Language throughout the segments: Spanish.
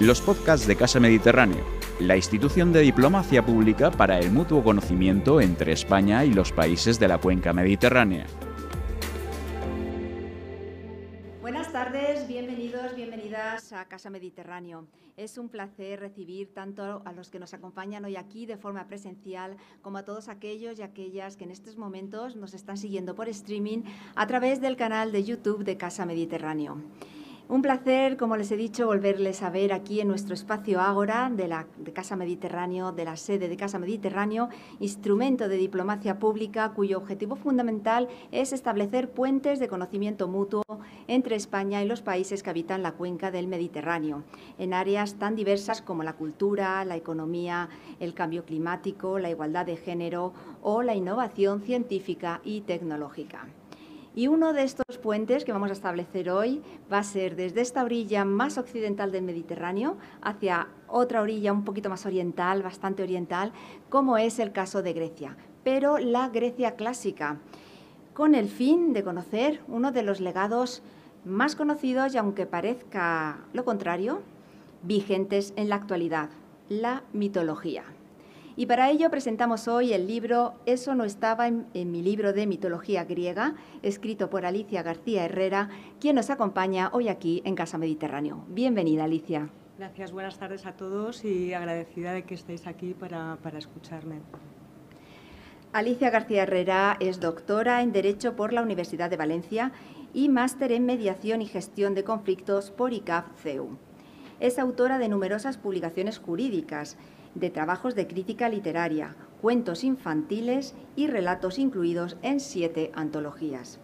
los podcasts de Casa Mediterráneo, la institución de diplomacia pública para el mutuo conocimiento entre España y los países de la cuenca mediterránea. Buenas tardes, bienvenidos, bienvenidas a Casa Mediterráneo. Es un placer recibir tanto a los que nos acompañan hoy aquí de forma presencial como a todos aquellos y aquellas que en estos momentos nos están siguiendo por streaming a través del canal de YouTube de Casa Mediterráneo. Un placer, como les he dicho, volverles a ver aquí en nuestro espacio Ágora de la de Casa Mediterráneo, de la sede de Casa Mediterráneo, instrumento de diplomacia pública cuyo objetivo fundamental es establecer puentes de conocimiento mutuo entre España y los países que habitan la cuenca del Mediterráneo, en áreas tan diversas como la cultura, la economía, el cambio climático, la igualdad de género o la innovación científica y tecnológica. Y uno de estos puentes que vamos a establecer hoy va a ser desde esta orilla más occidental del Mediterráneo hacia otra orilla un poquito más oriental, bastante oriental, como es el caso de Grecia, pero la Grecia clásica, con el fin de conocer uno de los legados más conocidos y aunque parezca lo contrario, vigentes en la actualidad, la mitología. Y para ello presentamos hoy el libro Eso no estaba en, en, mi libro de mitología griega, escrito por Alicia García Herrera, quien nos acompaña hoy aquí en Casa Mediterráneo. Bienvenida, Alicia. Gracias, buenas tardes a todos y agradecida de que estéis aquí para, para escucharme. Alicia García Herrera es doctora en Derecho por la Universidad de Valencia y máster en Mediación y Gestión de Conflictos por ICAF-CEU. Es autora de numerosas publicaciones jurídicas, de trabajos de crítica literaria, cuentos infantiles y relatos incluidos en siete antologías.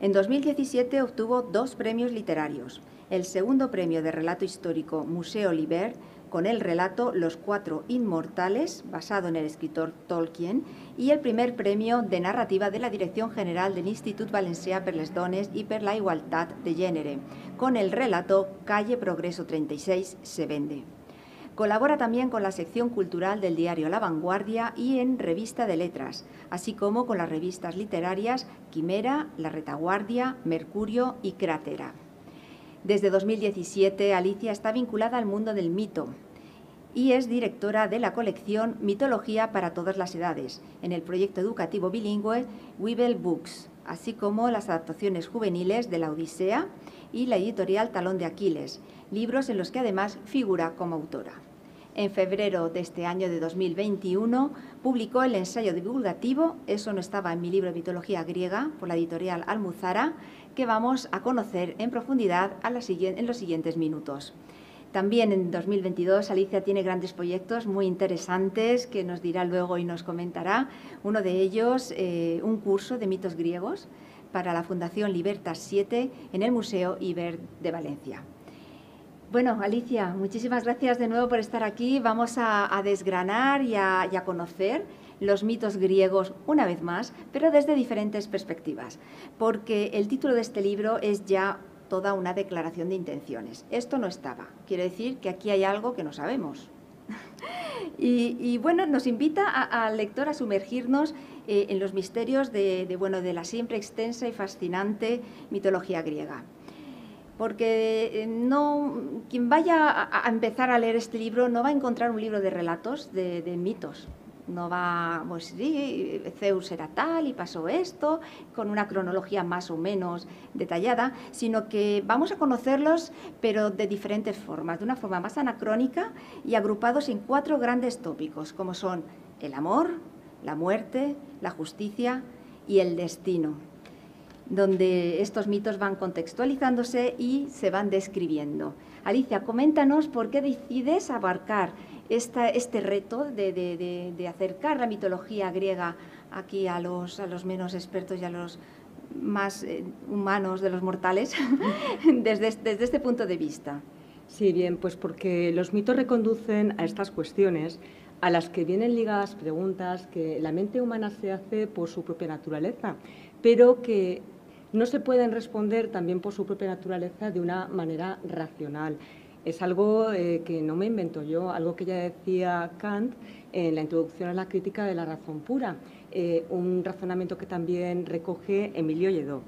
En 2017 obtuvo dos premios literarios, el segundo premio de relato histórico Museo Liber con el relato Los Cuatro Inmortales, basado en el escritor Tolkien, y el primer premio de narrativa de la Dirección General del Institut Valencià per les Dones i per la Igualtat de Gènere, con el relato Calle Progreso 36 se vende. Colabora también con la sección cultural del diario La Vanguardia y en Revista de Letras, así como con las revistas literarias Quimera, La Retaguardia, Mercurio y Crátera. Desde 2017, Alicia está vinculada al mundo del mito y es directora de la colección Mitología para todas las edades, en el proyecto educativo bilingüe Weevil Books, así como las adaptaciones juveniles de La Odisea y la editorial Talón de Aquiles, libros en los que además figura como autora. En febrero de este año de 2021 publicó el ensayo divulgativo Eso no estaba en mi libro mitología griega por la editorial Almuzara, que vamos a conocer en profundidad en los siguientes minutos. También en 2022 Alicia tiene grandes proyectos muy interesantes que nos dirá luego y nos comentará. Uno de ellos, eh, un curso de mitos griegos para la Fundación Libertas 7 en el Museo Iber de Valencia. Bueno, Alicia, muchísimas gracias de nuevo por estar aquí. Vamos a, desgranar y a, conocer los mitos griegos una vez más, pero desde diferentes perspectivas, porque el título de este libro es ya toda una declaración de intenciones. Esto no estaba. Quiere decir que aquí hay algo que no sabemos. y, bueno, nos invita al lector a sumergirnos eh, en los misterios de, bueno, de la siempre extensa y fascinante mitología griega porque no, quien vaya a, a, empezar a leer este libro no va a encontrar un libro de relatos, de, de mitos. No va, pues sí, Zeus era tal y pasó esto, con una cronología más o menos detallada, sino que vamos a conocerlos, pero de diferentes formas, de una forma más anacrónica y agrupados en cuatro grandes tópicos, como son el amor, la muerte, la justicia y el destino donde estos mitos van contextualizándose y se van describiendo. Alicia, coméntanos por qué decides abarcar esta, este reto de, de, de, acercar la mitología griega aquí a los, a los menos expertos y a los más eh, humanos de los mortales desde, desde este punto de vista. Sí, bien, pues porque los mitos reconducen a estas cuestiones a las que vienen ligadas preguntas que la mente humana se hace por su propia naturaleza, pero que no se pueden responder también por su propia naturaleza de una manera racional. Es algo eh, que no me invento yo, algo que ya decía Kant en la introducción a la crítica de la razón pura, eh, un razonamiento que también recoge Emilio Lledó.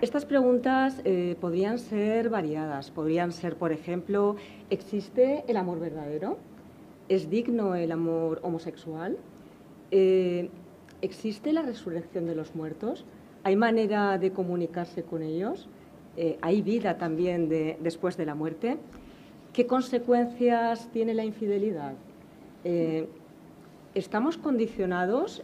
Estas preguntas eh, podrían ser variadas. Podrían ser, por ejemplo, ¿existe el amor verdadero? ¿Es digno el amor homosexual? Eh, ¿Existe la resurrección de los muertos? ¿Hay manera de comunicarse con ellos? Eh, ¿Hay vida también después de la muerte? ¿Qué consecuencias tiene la infidelidad? ¿Estamos condicionados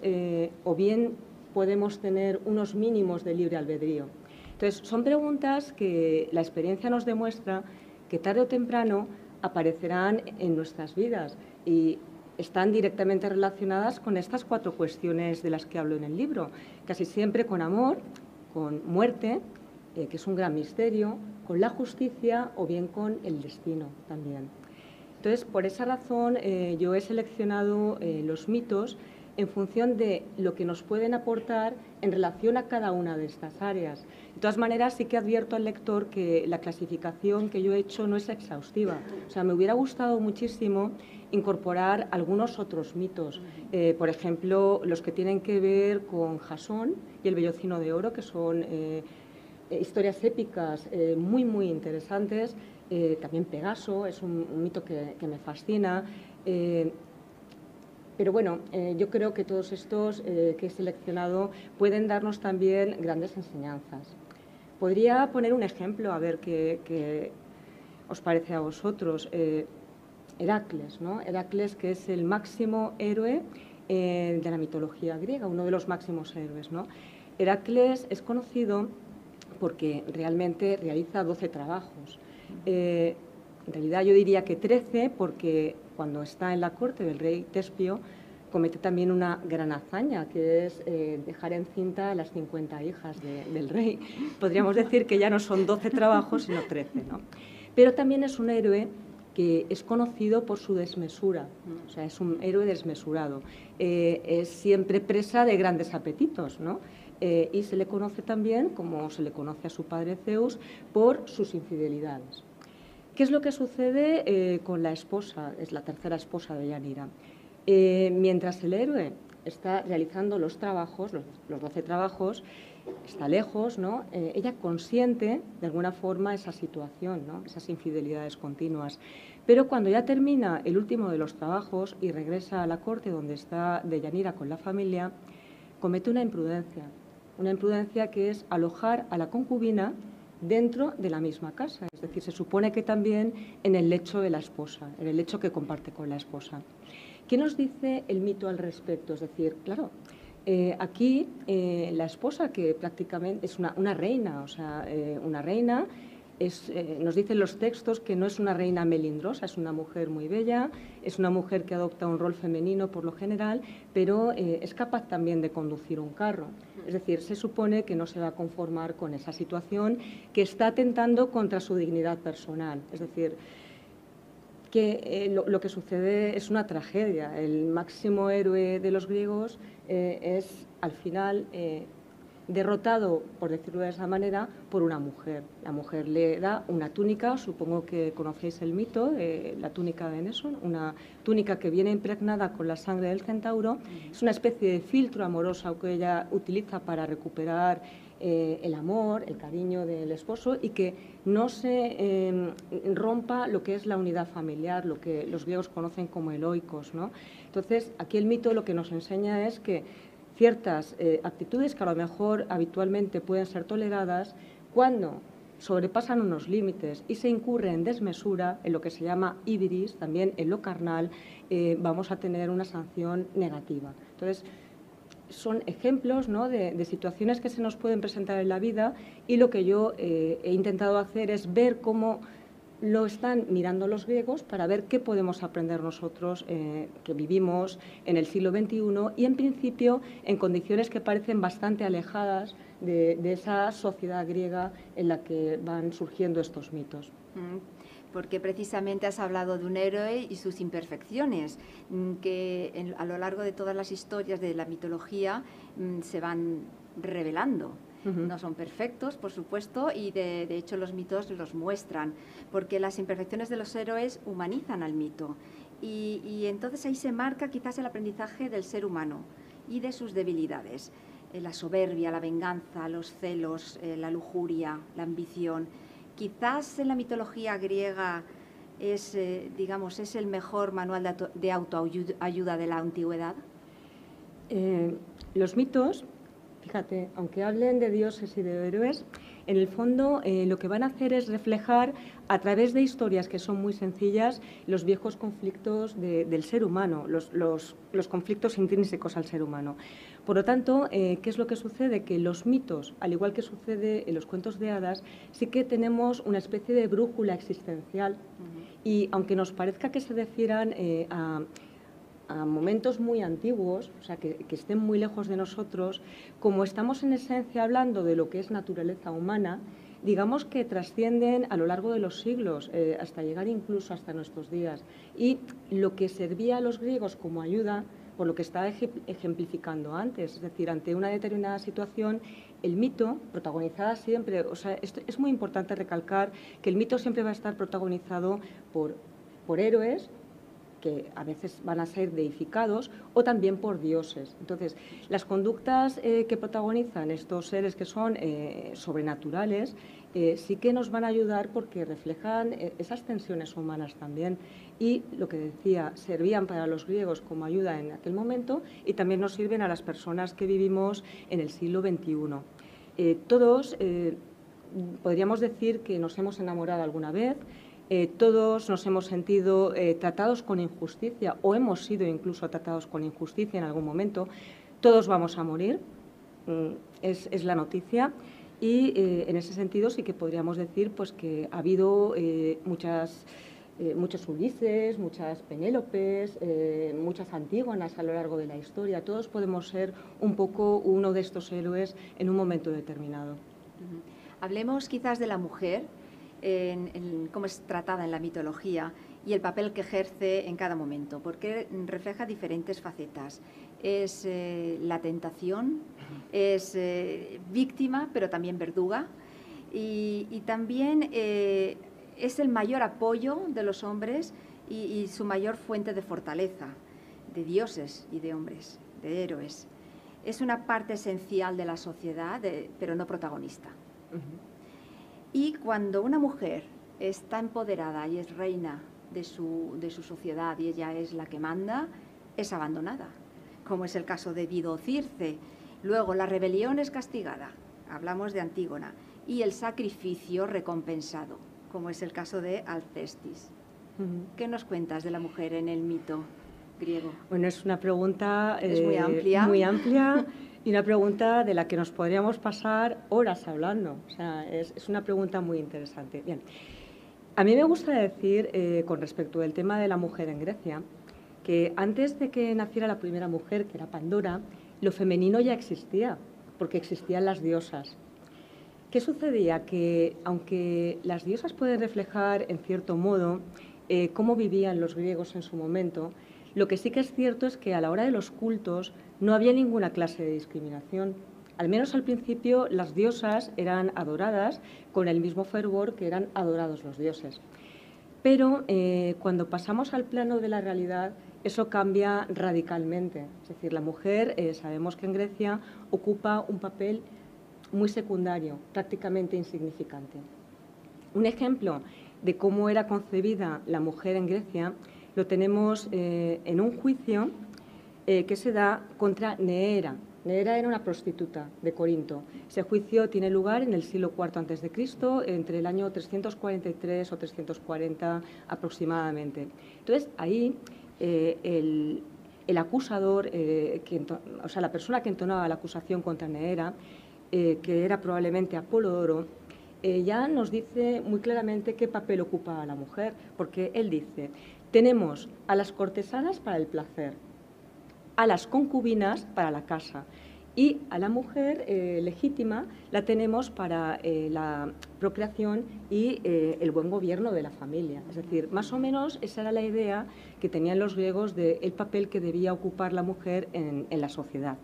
o bien podemos tener unos mínimos de libre albedrío? Entonces, son preguntas que la experiencia nos demuestra que tarde o temprano aparecerán en nuestras vidas y están directamente relacionadas con estas cuatro cuestiones de las que hablo en el libro, casi siempre con amor, con muerte, eh, que es un gran misterio, con la justicia o bien con el destino también. Entonces, por esa razón, eh, yo he seleccionado eh, los mitos en función de lo que nos pueden aportar en relación a cada una de estas áreas. De todas maneras, sí que advierto al lector que la clasificación que yo he hecho no es exhaustiva. O sea, me hubiera gustado muchísimo incorporar algunos otros mitos, eh, por ejemplo, los que tienen que ver con Jasón y el Bellocino de Oro, que son eh, historias épicas eh, muy, muy interesantes. también Pegaso es un, mito que, me fascina. Pero bueno, yo creo que todos estos que he seleccionado pueden darnos también grandes enseñanzas. Podría poner un ejemplo, a ver qué, os parece a vosotros. Eh, Heracles, ¿no? Heracles, que es el máximo héroe de la mitología griega, uno de los máximos héroes. ¿no? Heracles es conocido porque realmente realiza 12 trabajos. en realidad yo diría que 13 porque cuando está en la corte del rey Tespio, comete también una gran hazaña, que es eh, dejar encinta a las 50 hijas del rey. Podríamos decir que ya no son 12 trabajos, sino 13. ¿no? Pero también es un héroe que es conocido por su desmesura, o sea, es un héroe desmesurado. Eh, es siempre presa de grandes apetitos, ¿no? Eh, y se le conoce también, como se le conoce a su padre Zeus, por sus infidelidades. ¿Qué es lo que sucede con la esposa? Es la tercera esposa de Yanira. Eh, mientras el héroe está realizando los trabajos, los, doce trabajos, está lejos, ¿no? Eh, ella consiente de alguna forma esa situación, ¿no? esas infidelidades continuas. Pero cuando ya termina el último de los trabajos y regresa a la corte donde está Yanira con la familia, comete una imprudencia. Una imprudencia que es alojar a la concubina dentro de la misma casa. Es decir, se supone que también en el lecho de la esposa, en el lecho que comparte con la esposa. ¿Qué nos dice el mito al respecto? Es decir, claro, eh, aquí eh, la esposa, que prácticamente es una, reina, o sea, eh, una reina nos dicen los textos que no es una reina melindrosa, es una mujer muy bella, es una mujer que adopta un rol femenino por lo general, pero es capaz también de conducir un carro. Es decir, se supone que no se va a conformar con esa situación, que está atentando contra su dignidad personal. Es decir, que eh, lo, que sucede es una tragedia. El máximo héroe de los griegos es, al final, derrotado, por decirlo de esa manera, por una mujer. La mujer le da una túnica, supongo que conocéis el mito, de la túnica de Nesson, una túnica que viene impregnada con la sangre del centauro. Es una especie de filtro amoroso que ella utiliza para recuperar eh, el amor, el cariño del esposo y que no se em, rompa lo que es la unidad familiar, lo que los griegos conocen como eloicos. ¿no? Entonces, aquí el mito lo que nos enseña es que ciertas eh, actitudes que a lo mejor habitualmente pueden ser toleradas cuando sobrepasan unos límites y se incurre en desmesura, en lo que se llama ibris, también en lo carnal, eh, vamos a tener una sanción negativa. Entonces, son ejemplos de, situaciones que se nos pueden presentar en la vida y lo que yo eh, he intentado hacer es ver cómo lo están mirando los griegos para ver qué podemos aprender nosotros eh, que vivimos en el siglo XXI y en principio en condiciones que parecen bastante alejadas de, esa sociedad griega en la que van surgiendo estos mitos. Mm, porque precisamente has hablado de un héroe y sus imperfecciones, mm, que a lo largo de todas las historias de la mitología mm, se van revelando. No son perfectos, por supuesto, y de, hecho los mitos los muestran, porque las imperfecciones de los héroes humanizan al mito. Y, entonces ahí se marca quizás el aprendizaje del ser humano y de sus debilidades. eh, la soberbia, la venganza, los celos, eh, la lujuria, la ambición. Quizás en la mitología griega es, eh, digamos, es el mejor manual de, autoayuda de la antigüedad. los mitos, fíjate, aunque hablen de dioses y de héroes, en el fondo eh, lo que van a hacer es reflejar a través de historias que son muy sencillas los viejos conflictos del ser humano, los, conflictos intrínsecos al ser humano. Por lo tanto, eh, ¿qué es lo que sucede? Que los mitos, al igual que sucede en los cuentos de hadas, sí que tenemos una especie de brújula existencial y aunque nos parezca que se refieran eh, a a momentos muy antiguos, o sea, que, estén muy lejos de nosotros, como estamos en esencia hablando de lo que es naturaleza humana, digamos que trascienden a lo largo de los siglos, eh, hasta llegar incluso hasta nuestros días. Y lo que servía a los griegos como ayuda, por lo que estaba ejemplificando antes, es decir, ante una determinada situación, el mito, protagonizada siempre, o sea, esto es muy importante recalcar que el mito siempre va a estar protagonizado por, por héroes que a veces van a ser deificados o también por dioses. Entonces, las conductas eh, que protagonizan estos seres que son eh, sobrenaturales eh, sí que nos van a ayudar porque reflejan esas tensiones humanas también. Y lo que decía, servían para los griegos como ayuda en aquel momento y también nos sirven a las personas que vivimos en el siglo XXI. todos podríamos decir que nos hemos enamorado alguna vez, eh, todos nos hemos sentido eh, tratados con injusticia o hemos sido incluso tratados con injusticia en algún momento. Todos vamos a morir, mm, es, la noticia. Y eh, en ese sentido sí que podríamos decir pues, que ha habido muchas, muchos Ulises, muchas Penélopes, muchas Antígonas a lo largo de la historia. Todos podemos ser un poco uno de estos héroes en un momento determinado. Hablemos quizás de la mujer en, cómo es tratada en la mitología y el papel que ejerce en cada momento, porque refleja diferentes facetas. Es eh, la tentación, es eh, víctima, pero también verduga, y, también eh, es el mayor apoyo de los hombres y, su mayor fuente de fortaleza, de dioses y de hombres, de héroes. Es una parte esencial de la sociedad, pero no protagonista. Y cuando una mujer está empoderada y es reina de su, de su sociedad y ella es la que manda, es abandonada, como es el caso de Dido Circe. Luego, la rebelión es castigada, hablamos de Antígona, y el sacrificio recompensado, como es el caso de Alcestis. ¿Qué nos cuentas de la mujer en el mito griego? Bueno, es una pregunta muy eh, amplia. Muy amplia. Y una pregunta de la que nos podríamos pasar horas hablando. O sea, es, una pregunta muy interesante. Bien, a mí me gusta decir, eh, con respecto al tema de la mujer en Grecia, que antes de que naciera la primera mujer, que era Pandora, lo femenino ya existía, porque existían las diosas. ¿Qué sucedía? Que aunque las diosas pueden reflejar, en cierto modo, eh, cómo vivían los griegos en su momento, lo que sí que es cierto es que a la hora de los cultos no había ninguna clase de discriminación. Al menos al principio las diosas eran adoradas con el mismo fervor que eran adorados los dioses. Pero eh, cuando pasamos al plano de la realidad, eso cambia radicalmente. Es decir, la mujer, eh, sabemos que en Grecia ocupa un papel muy secundario, prácticamente insignificante. Un ejemplo de cómo era concebida la mujer en Grecia lo tenemos eh, en un juicio que se da contra Neera. Neera era una prostituta de Corinto. Ese juicio tiene lugar en el siglo IV a.C., entre el año 343 o 340 aproximadamente. Entonces, ahí eh, el, acusador, eh, o sea, la persona que entonaba la acusación contra Neera, que era probablemente Apolodoro, ya nos dice muy claramente qué papel ocupa la mujer, porque él dice, tenemos a las cortesanas para el placer, a las concubinas para la casa y a la mujer eh, legítima la tenemos para eh, la procreación y eh, el buen gobierno de la familia. Es decir, más o menos esa era la idea que tenían los griegos del papel que debía ocupar la mujer en, en la sociedad.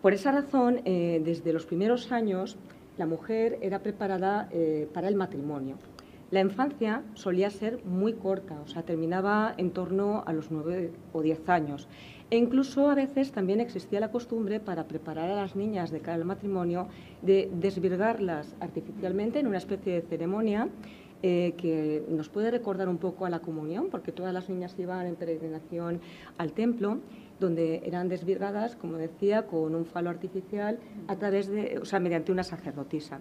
Por esa razón, desde los primeros años, la mujer era preparada para el matrimonio. La infancia solía ser muy corta, o sea, terminaba en torno a los nueve o diez años. E incluso a veces también existía la costumbre para preparar a las niñas de cara al matrimonio de desvirgarlas artificialmente en una especie de ceremonia eh, que nos puede recordar un poco a la comunión, porque todas las niñas iban en peregrinación al templo, donde eran desvirgadas, como decía, con un falo artificial a través de, o sea, mediante una sacerdotisa.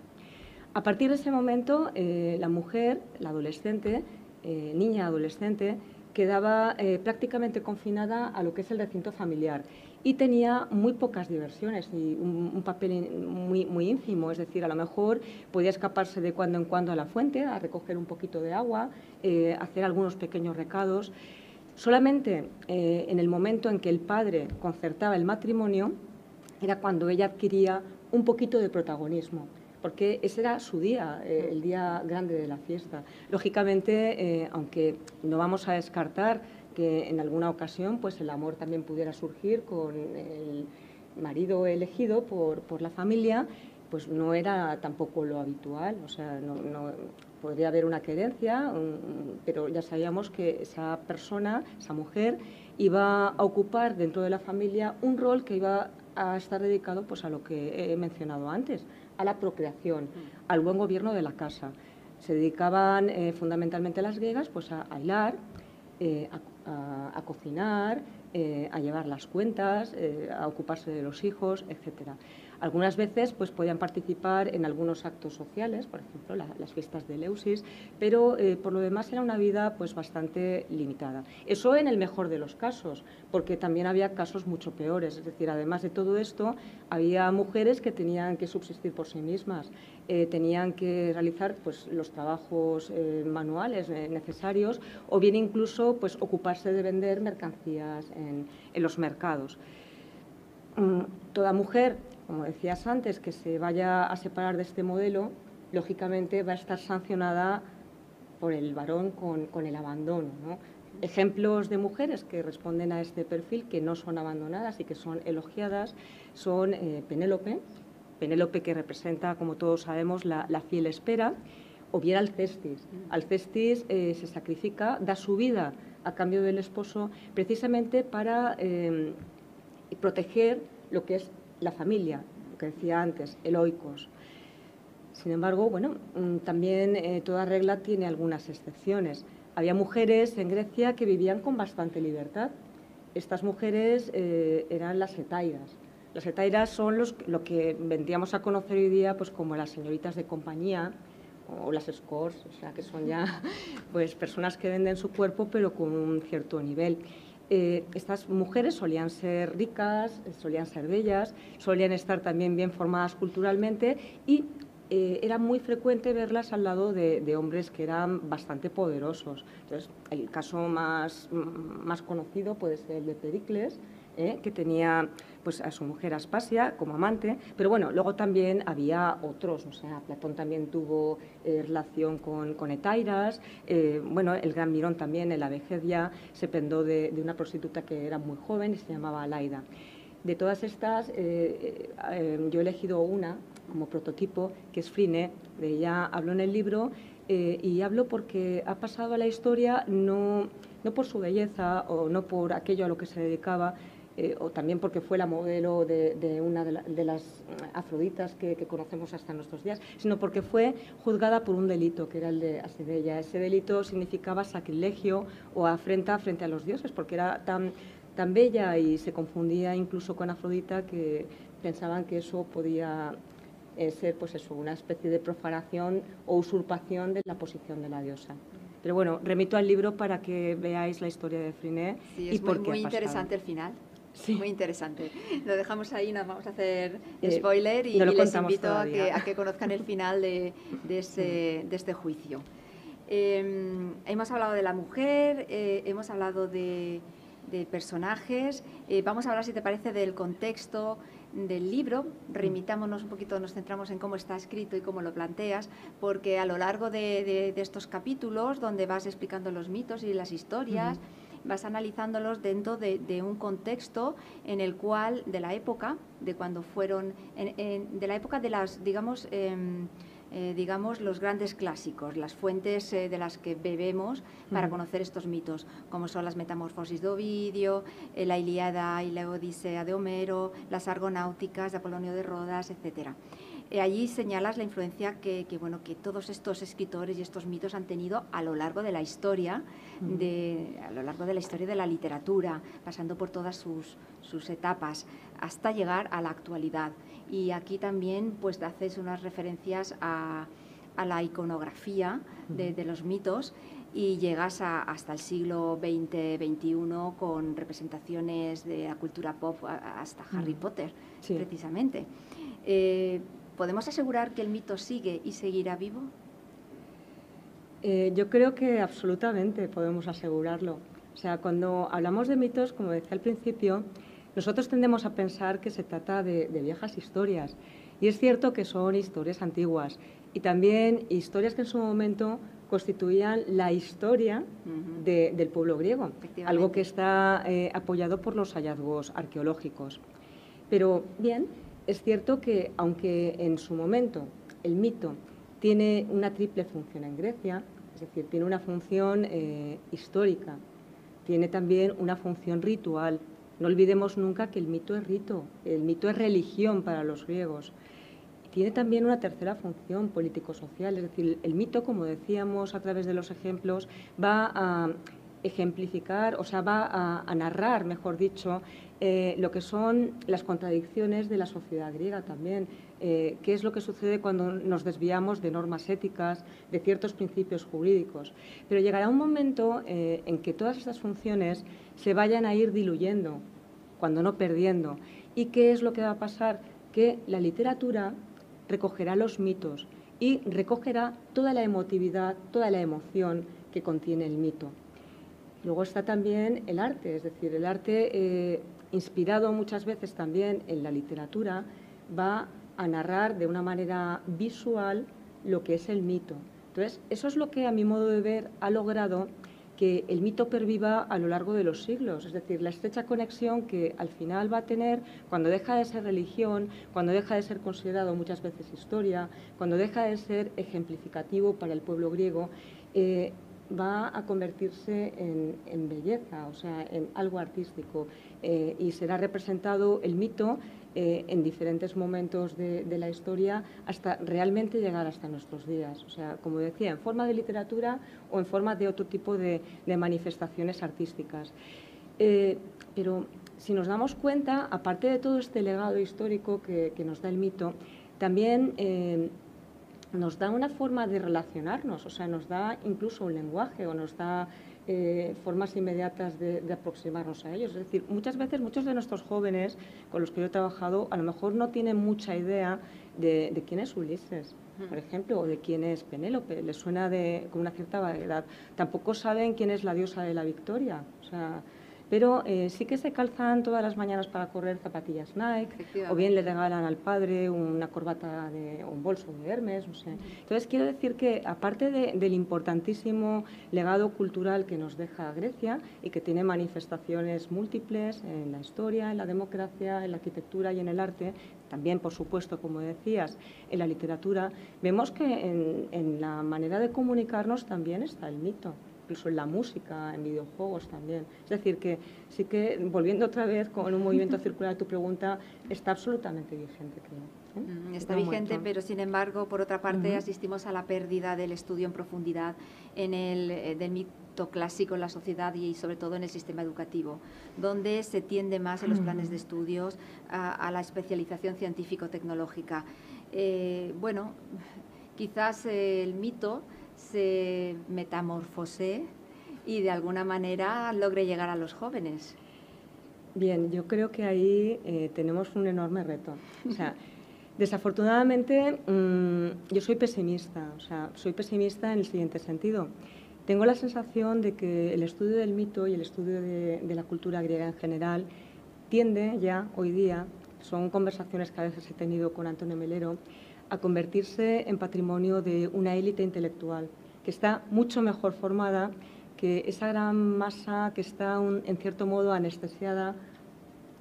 A partir de ese momento, eh, la mujer, la adolescente, eh, niña adolescente, quedaba prácticamente confinada a lo que es el recinto familiar y tenía muy pocas diversiones y un, papel muy, muy ínfimo, es decir, a lo mejor podía escaparse de cuando en cuando a la fuente a recoger un poquito de agua, eh, hacer algunos pequeños recados. Solamente eh, en el momento en que el padre concertaba el matrimonio era cuando ella adquiría un poquito de protagonismo porque ese era su día, eh, el día grande de la fiesta. Lógicamente, aunque no vamos a descartar que en alguna ocasión pues el amor también pudiera surgir con el marido elegido por, por la familia, pues no era tampoco lo habitual, o sea, no, podría haber una querencia, pero ya sabíamos que esa persona, esa mujer, iba a ocupar dentro de la familia un rol que iba a estar dedicado pues a lo que he mencionado antes, a la procreación, al buen gobierno de la casa. Se dedicaban eh, fundamentalmente las griegas pues a, a hilar, eh, a, cocinar, eh, a llevar las cuentas, eh, a ocuparse de los hijos, etcétera. Algunas veces pues, podían participar en algunos actos sociales, por ejemplo las fiestas de Leusis, pero eh, por lo demás era una vida pues, bastante limitada. Eso en el mejor de los casos, porque también había casos mucho peores. Es decir, además de todo esto, había mujeres que tenían que subsistir por sí mismas, eh, tenían que realizar pues, los trabajos eh, manuales necesarios o bien incluso pues, ocuparse de vender mercancías en, los mercados. Mm, toda mujer como decías antes, que se vaya a separar de este modelo, lógicamente va a estar sancionada por el varón con, el abandono. Ejemplos de mujeres que responden a este perfil, que no son abandonadas y que son elogiadas, son eh, Penélope, Penélope que representa, como todos sabemos, la, fiel espera, o bien Alcestis. Alcestis eh, se sacrifica, da su vida a cambio del esposo, precisamente para eh, proteger lo que es la familia, lo que decía antes, eloicos. Sin embargo, bueno, mm, también eh, toda regla tiene algunas excepciones. Había mujeres en Grecia que vivían con bastante libertad. Estas mujeres eh, eran las etairas. Las etairas son los, lo que vendríamos a conocer hoy día pues, como las señoritas de compañía o las scores, o sea, que son ya pues, personas que venden su cuerpo pero con un cierto nivel. Eh, estas mujeres solían ser ricas, solían ser bellas, solían estar también bien formadas culturalmente y eh, era muy frecuente verlas al lado de, hombres que eran bastante poderosos. Entonces, el caso más, más conocido puede ser el de Pericles, ¿eh? que tenía pues, a su mujer Aspasia como amante, pero bueno, luego también había otros, o sea, Platón también tuvo eh, relación con, con Etairas, eh, bueno, el gran Mirón también en la vejez ya se pendó de, una prostituta que era muy joven y se llamaba Alaida. De todas estas, yo he elegido una como prototipo, que es Frine, de ella hablo en el libro, y hablo porque ha pasado a la historia no, no por su belleza o no por aquello a lo que se dedicaba, eh, o también porque fue la modelo de, una de, las afroditas que, conocemos hasta nuestros días, sino porque fue juzgada por un delito, que era el de Asedella. Ese delito significaba sacrilegio o afrenta frente a los dioses, porque era tan, tan bella y se confundía incluso con Afrodita que pensaban que eso podía eh, ser pues eso, una especie de profanación o usurpación de la posición de la diosa. Pero bueno, remito al libro para que veáis la historia de Friné y por qué muy interesante el final. Muy interesante. Lo dejamos ahí, no vamos a hacer eh, spoiler y, les invito a que, conozcan el final de, este juicio. Em, hemos hablado de la mujer, eh, hemos hablado de, personajes, eh, vamos a hablar, si te parece, del contexto del libro. Remitámonos un poquito, nos centramos en cómo está escrito y cómo lo planteas, porque a lo largo de, estos capítulos, donde vas explicando los mitos y las historias, vas analizándolos dentro de, un contexto en el cual, de la época, de cuando fueron, de la época de las, digamos, em, eh, digamos, los grandes clásicos, las fuentes eh, de las que bebemos para conocer estos mitos, como son las Metamorfosis de Ovidio, eh, la Ilíada y la Odisea de Homero, las Argonáuticas de Apolonio de Rodas, etc. allí señalas la influencia que, bueno, que todos estos escritores y estos mitos han tenido a lo largo de la historia, de, a lo largo de la historia de la literatura, pasando por todas sus, sus etapas, hasta llegar a la actualidad y aquí también pues haces unas referencias a, la iconografía de, los mitos y llegas hasta el siglo XX-XXI con representaciones de la cultura pop hasta Harry Potter, precisamente. Eh, ¿Podemos asegurar que el mito sigue y seguirá vivo? Eh, yo creo que absolutamente podemos asegurarlo. O sea, cuando hablamos de mitos, como decía al principio, nosotros tendemos a pensar que se trata de, viejas historias y es cierto que son historias antiguas y también historias que en su momento constituían la historia del pueblo griego, algo que está eh, apoyado por los hallazgos arqueológicos. Pero bien, es cierto que aunque en su momento el mito tiene una triple función en Grecia, es decir, tiene una función eh, histórica, tiene también una función ritual no olvidemos nunca que el mito es rito, el mito es religión para los griegos. Tiene también una tercera función político-social, es decir, el mito, como decíamos a través de los ejemplos, va a ejemplificar, o sea, va a, narrar, mejor dicho, eh, lo que son las contradicciones de la sociedad griega también, eh, qué es lo que sucede cuando nos desviamos de normas éticas, de ciertos principios jurídicos. Pero llegará un momento eh, en que todas estas funciones se vayan a ir diluyendo, cuando no perdiendo. ¿Y qué es lo que va a pasar? Que la literatura recogerá los mitos y recogerá toda la emotividad, toda la emoción que contiene el mito. Luego está también el arte, es decir, el arte eh, inspirado muchas veces también en la literatura va a narrar de una manera visual lo que es el mito. Entonces, eso es lo que a mi modo de ver ha logrado que el mito perviva a lo largo de los siglos, es decir, la estrecha conexión que al final va a tener cuando deja de ser religión, cuando deja de ser considerado muchas veces historia, cuando deja de ser ejemplificativo para el pueblo griego, eh, va a convertirse en, belleza, o sea, en algo artístico, eh, y será representado el mito eh, en diferentes momentos de, la historia hasta realmente llegar hasta nuestros días. O sea, como decía, en forma de literatura o en forma de otro tipo de, manifestaciones artísticas. Eh, pero si nos damos cuenta, aparte de todo este legado histórico que, nos da el mito, también eh, nos da una forma de relacionarnos, o sea, nos da incluso un lenguaje o nos da eh, formas inmediatas de, aproximarnos a ellos. Es decir, muchas veces muchos de nuestros jóvenes con los que yo he trabajado a lo mejor no tienen mucha idea de, quién es Ulises, por ejemplo, o de quién es Penélope. Les suena de, con una cierta vaguedad. Tampoco saben quién es la diosa de la victoria. O sea, pero eh, sí que se calzan todas las mañanas para correr zapatillas Nike, o bien le regalan al padre una corbata de un bolso de Hermes, no sé. Entonces quiero decir que aparte del importantísimo legado cultural que nos deja Grecia y que tiene manifestaciones múltiples en la historia, en la democracia, en la arquitectura y en el arte, también por supuesto, como decías, en la literatura, vemos que en la manera de comunicarnos también está el mito incluso en la música, en videojuegos también. Es decir, que sí que, volviendo otra vez con un movimiento circular a tu pregunta, está absolutamente vigente, creo. ¿eh? Mm, está vigente, pero sin embargo, por otra parte, asistimos a la pérdida del estudio en profundidad en el, eh, del mito clásico en la sociedad y sobre todo en el sistema educativo, donde se tiende más en los planes de estudios a, la especialización científico-tecnológica. Eh, bueno, quizás el mito se metamorfose y de alguna manera logre llegar a los jóvenes. Bien, yo creo que ahí eh, tenemos un enorme reto. O sea, desafortunadamente mm, yo soy pesimista, o sea, soy pesimista en el siguiente sentido. Tengo la sensación de que el estudio del mito y el estudio de, de la cultura griega en general tiende ya hoy día, son conversaciones que a veces he tenido con Antonio Melero, a convertirse en patrimonio de una élite intelectual que está mucho mejor formada que esa gran masa que está en cierto modo anestesiada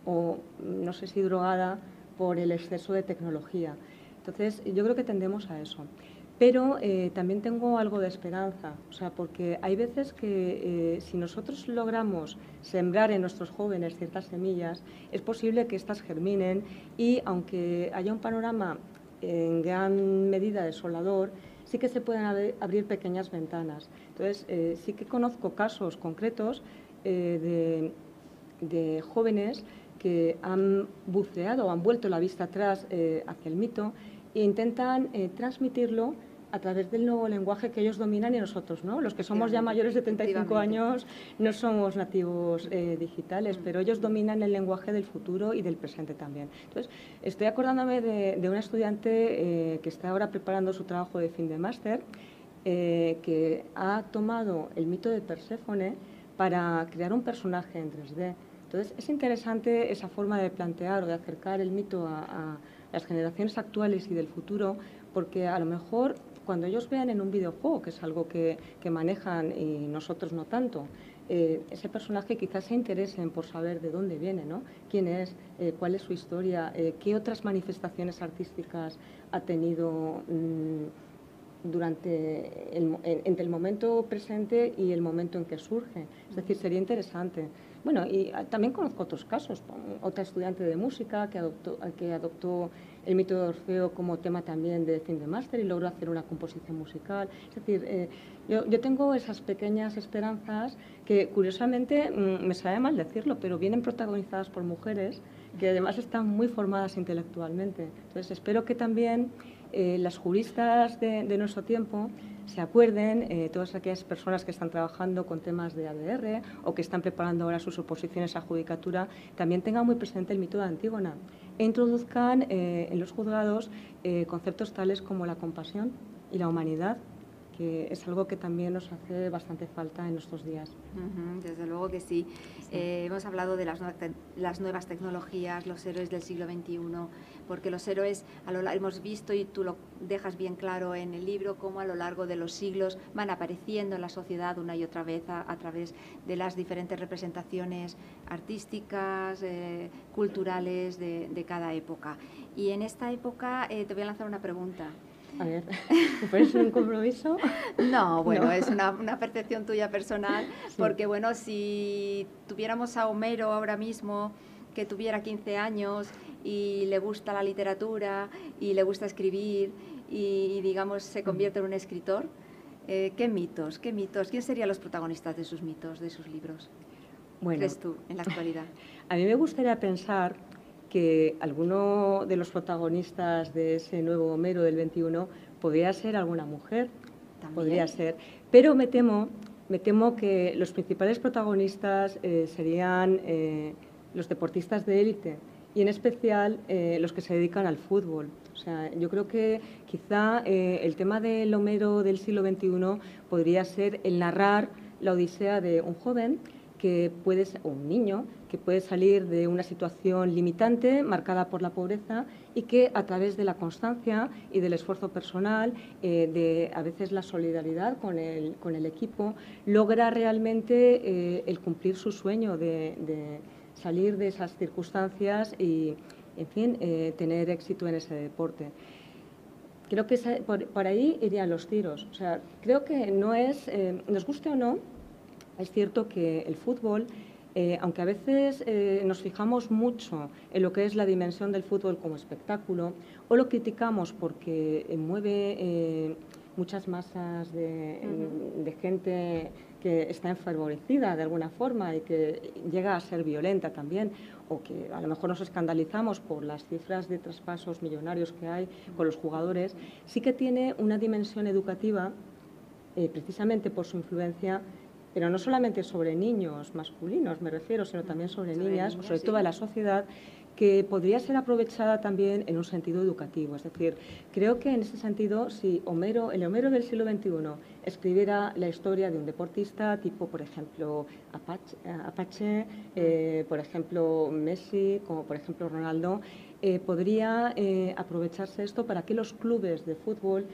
o no sé si drogada por el exceso de tecnología. Entonces, yo creo que tendemos a eso. Pero eh, también tengo algo de esperanza, o sea, porque hay veces que eh, si nosotros logramos sembrar en nuestros jóvenes ciertas semillas, es posible que éstas germinen y aunque haya un panorama en gran medida desolador, sí que se pueden abrir pequeñas ventanas. Entonces, eh, sí que conozco casos concretos de, de, jóvenes que han buceado han vuelto la vista atrás hacia el mito e intentan transmitirlo a través del nuevo lenguaje que ellos dominan y nosotros, ¿no? Los que somos ya mayores de 35 años no somos nativos eh, digitales, mm. pero ellos dominan el lenguaje del futuro y del presente también. Entonces, estoy acordándome de, una estudiante eh, que está ahora preparando su trabajo de fin de máster, eh, que ha tomado el mito de Perséfone para crear un personaje en 3D. Entonces, es interesante esa forma de plantear o de acercar el mito a, a las generaciones actuales y del futuro, porque a lo mejor cuando ellos vean en un videojuego, que es algo que, manejan y nosotros no tanto, eh, ese personaje quizás se interesen por saber de dónde viene, ¿no? quién es, eh, cuál es su historia, eh, qué otras manifestaciones artísticas ha tenido mm, durante entre el momento presente y el momento en que surge. Es decir, sería interesante. Bueno, y ah, también conozco otros casos. Otra estudiante de música que adoptó, que adoptó el mito de Orfeo como tema también de fin de máster y logró hacer una composición musical. Es decir, eh, yo, tengo esas pequeñas esperanzas que curiosamente mm, me sabe mal decirlo, pero vienen protagonizadas por mujeres que además están muy formadas intelectualmente. Entonces espero que también eh, las juristas de, nuestro tiempo se acuerden, eh, todas aquellas personas que están trabajando con temas de ADR o que están preparando ahora sus oposiciones a judicatura, también tengan muy presente el mito de Antígona e introduzcan eh, en los juzgados conceptos tales como la compasión y la humanidad que es algo que también nos hace bastante falta en nuestros días. desde luego que sí. Eh, hemos hablado de las, las, nuevas tecnologías, los héroes del siglo XXI, porque los héroes, a lo, hemos visto y tú lo dejas bien claro en el libro, cómo a lo largo de los siglos van apareciendo en la sociedad una y otra vez a, través de las diferentes representaciones artísticas, eh, culturales de, cada época. Y en esta época eh, te voy a lanzar una pregunta. A ver, ¿puede ser un compromiso? No, bueno, es una, percepción tuya personal, porque bueno, si tuviéramos a Homero ahora mismo, que tuviera 15 años y le gusta la literatura y le gusta escribir y, digamos se convierte en un escritor, eh, ¿qué mitos, qué mitos, quién serían los protagonistas de sus mitos, de sus libros? Bueno, ¿Crees tú en la actualidad? A mí me gustaría pensar que alguno de los protagonistas de ese nuevo Homero del 21 podría ser alguna mujer, podría ser, pero me temo, me temo que los principales protagonistas eh, serían eh, los deportistas de élite y en especial eh, los que se dedican al fútbol. O sea, yo creo que quizá el tema del Homero del siglo XXI podría ser el narrar la odisea de un joven que puede o un niño que puede salir de una situación limitante marcada por la pobreza y que a través de la constancia y del esfuerzo personal, eh, de a veces la solidaridad con el, con el equipo, logra realmente eh, el cumplir su sueño de, salir de esas circunstancias y, en fin, eh, tener éxito en ese deporte. Creo que por, por, ahí irían los tiros. O sea, creo que no es, nos guste o no, es cierto que el fútbol, eh, aunque a veces eh, nos fijamos mucho en lo que es la dimensión del fútbol como espectáculo, o lo criticamos porque eh, mueve muchas masas de, gente que está enfervorecida de alguna forma y que llega a ser violenta también, o que a lo mejor nos escandalizamos por las cifras de traspasos millonarios que hay con los jugadores, sí que tiene una dimensión educativa, precisamente por su influencia pero no solamente sobre niños masculinos, me refiero, sino también sobre, niñas, sobre toda la sociedad, que podría ser aprovechada también en un sentido educativo. Es decir, creo que en ese sentido, si Homero, el Homero del siglo XXI escribiera la historia de un deportista tipo, por ejemplo, Apache, eh, por ejemplo, Messi, como por ejemplo Ronaldo, eh, podría eh, aprovecharse esto para que los clubes de fútbol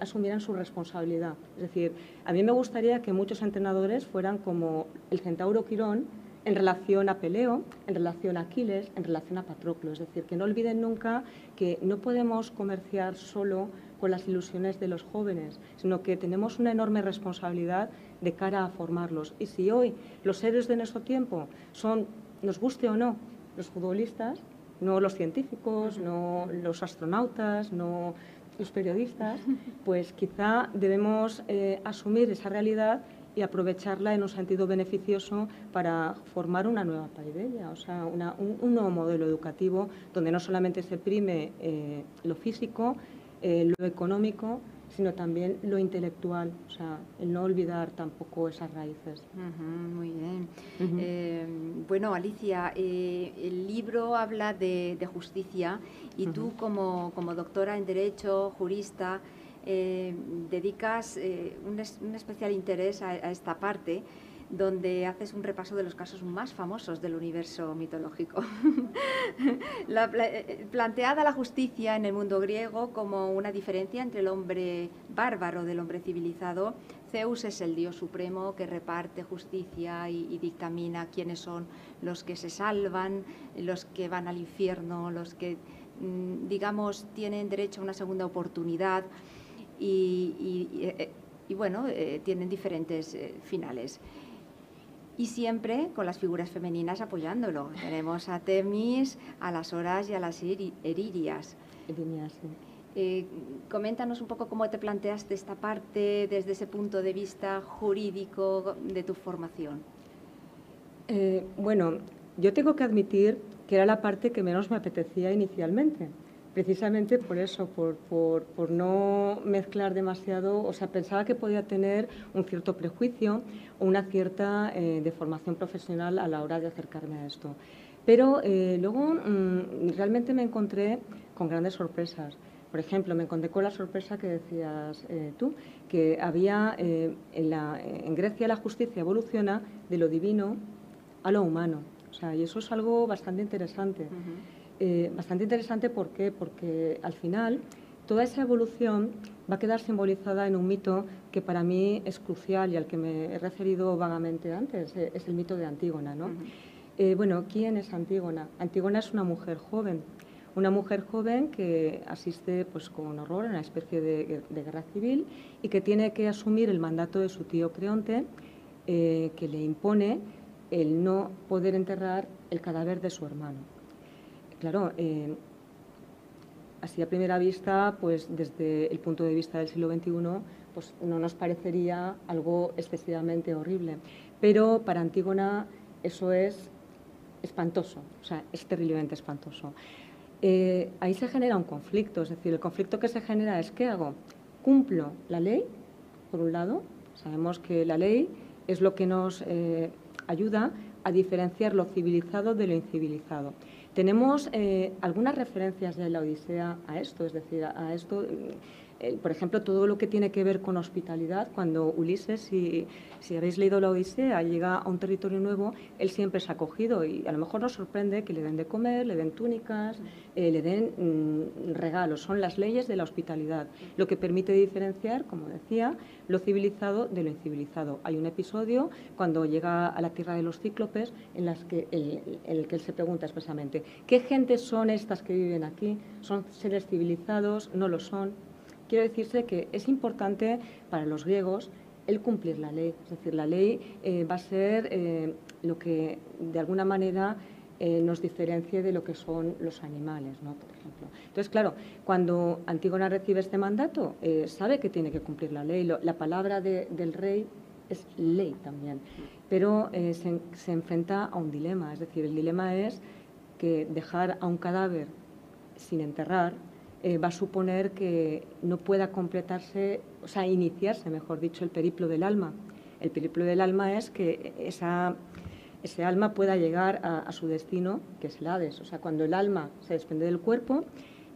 asumieran su responsabilidad. Es decir, a mí me gustaría que muchos entrenadores fueran como el centauro Quirón en relación a Peleo, en relación a Aquiles, en relación a Patroclo. Es decir, que no olviden nunca que no podemos comerciar solo con las ilusiones de los jóvenes, sino que tenemos una enorme responsabilidad de cara a formarlos. Y si hoy los héroes de nuestro tiempo son, nos guste o no, los futbolistas, no los científicos, no los astronautas, no los periodistas, pues quizá debemos eh, asumir esa realidad y aprovecharla en un sentido beneficioso para formar una nueva paideia, o sea, un, nuevo modelo educativo donde no solamente se prime eh, lo físico, eh, lo económico, sino también lo intelectual, o sea, el no olvidar tampoco esas raíces. muy bien. Eh, bueno, Alicia, el libro habla de, justicia y tú como, como doctora en Derecho, jurista, eh, dedicas eh, un, especial interés a, esta parte donde haces un repaso de los casos más famosos del universo mitológico. Eh, planteada la justicia en el mundo griego como una diferencia entre el hombre bárbaro del hombre civilizado, Zeus es el dios supremo que reparte justicia y, y dictamina quiénes son los que se salvan, los que van al infierno, los que, mm, digamos, tienen derecho a una segunda oportunidad y, eh, bueno, eh, tienen diferentes eh, finales. Y siempre con las figuras femeninas apoyándolo. Tenemos a Temis, a las Horas y a las Eririas. coméntanos un poco cómo te planteaste esta parte desde ese punto de vista jurídico de tu formación. bueno, yo tengo que admitir que era la parte que menos me apetecía inicialmente precisamente por eso, por, no mezclar demasiado, o sea, pensaba que podía tener un cierto prejuicio o una cierta eh, deformación profesional a la hora de acercarme a esto. Pero eh, luego mm, realmente me encontré con grandes sorpresas. Por ejemplo, me encontré con la sorpresa que decías eh, tú, que había la, en, Grecia la justicia evoluciona de lo divino a lo humano. O sea, y eso es algo bastante interesante. Eh, bastante interesante. ¿Por qué? Porque al final toda esa evolución va a quedar simbolizada en un mito que para mí es crucial y al que me he referido vagamente antes, eh, es el mito de Antígona. ¿no? Eh, bueno, ¿quién es Antígona? Antígona es una mujer joven, una mujer joven que asiste pues, con horror a una especie de, guerra civil y que tiene que asumir el mandato de su tío Creonte, que le impone el no poder enterrar el cadáver de su hermano. Claro, eh, así a primera vista, pues desde el punto de vista del siglo XXI, pues no nos parecería algo excesivamente horrible. Pero para Antígona eso es espantoso, o sea, es terriblemente espantoso. Eh, ahí se genera un conflicto, es decir, el conflicto que se genera es ¿qué hago? Cumplo la ley, por un lado, sabemos que la ley es lo que nos eh, ayuda a diferenciar lo civilizado de lo incivilizado. Tenemos eh, algunas referencias de la Odisea a esto, es decir, a, esto, por ejemplo, todo lo que tiene que ver con hospitalidad, cuando Ulises, si, habéis leído la Odisea, llega a un territorio nuevo, él siempre es acogido y a lo mejor nos sorprende que le den de comer, le den túnicas, eh, le den mm, regalos, son las leyes de la hospitalidad, lo que permite diferenciar, como decía, lo civilizado de lo incivilizado. Hay un episodio cuando llega a la tierra de los cíclopes en, las que, el que él se pregunta expresamente, ¿qué gentes son estas que viven aquí? ¿Son seres civilizados? ¿No lo son? Quiero decirse que es importante para los griegos el cumplir la ley. Es decir, la ley eh, va a ser eh, lo que de alguna manera eh, nos diferencie de lo que son los animales, ¿no? por ejemplo. Entonces, claro, cuando Antígona recibe este mandato, sabe que tiene que cumplir la ley. la palabra del rey es ley también, pero eh, se, enfrenta a un dilema. Es decir, el dilema es que dejar a un cadáver sin enterrar va a suponer que no pueda completarse, o sea, iniciarse, mejor dicho, el periplo del alma. El periplo del alma es que ese alma pueda llegar a, su destino, que es el Hades. O sea, cuando el alma se desprende del cuerpo,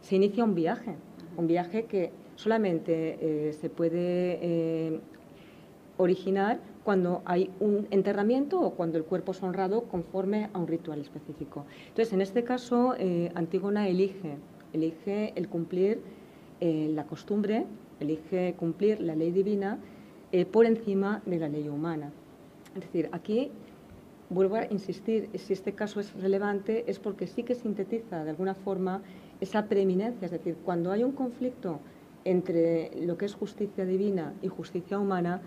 se inicia un viaje, un viaje que solamente eh, se puede eh, originar cuando hay un enterramiento o cuando el cuerpo es honrado conforme a un ritual específico. Entonces, en este caso, eh, Antígona elige, elige el cumplir la costumbre, elige cumplir la ley divina por encima de la ley humana. Es decir, aquí vuelvo a insistir, si este caso es relevante es porque sí que sintetiza de alguna forma esa preeminencia, es decir, cuando hay un conflicto entre lo que es justicia divina y justicia humana,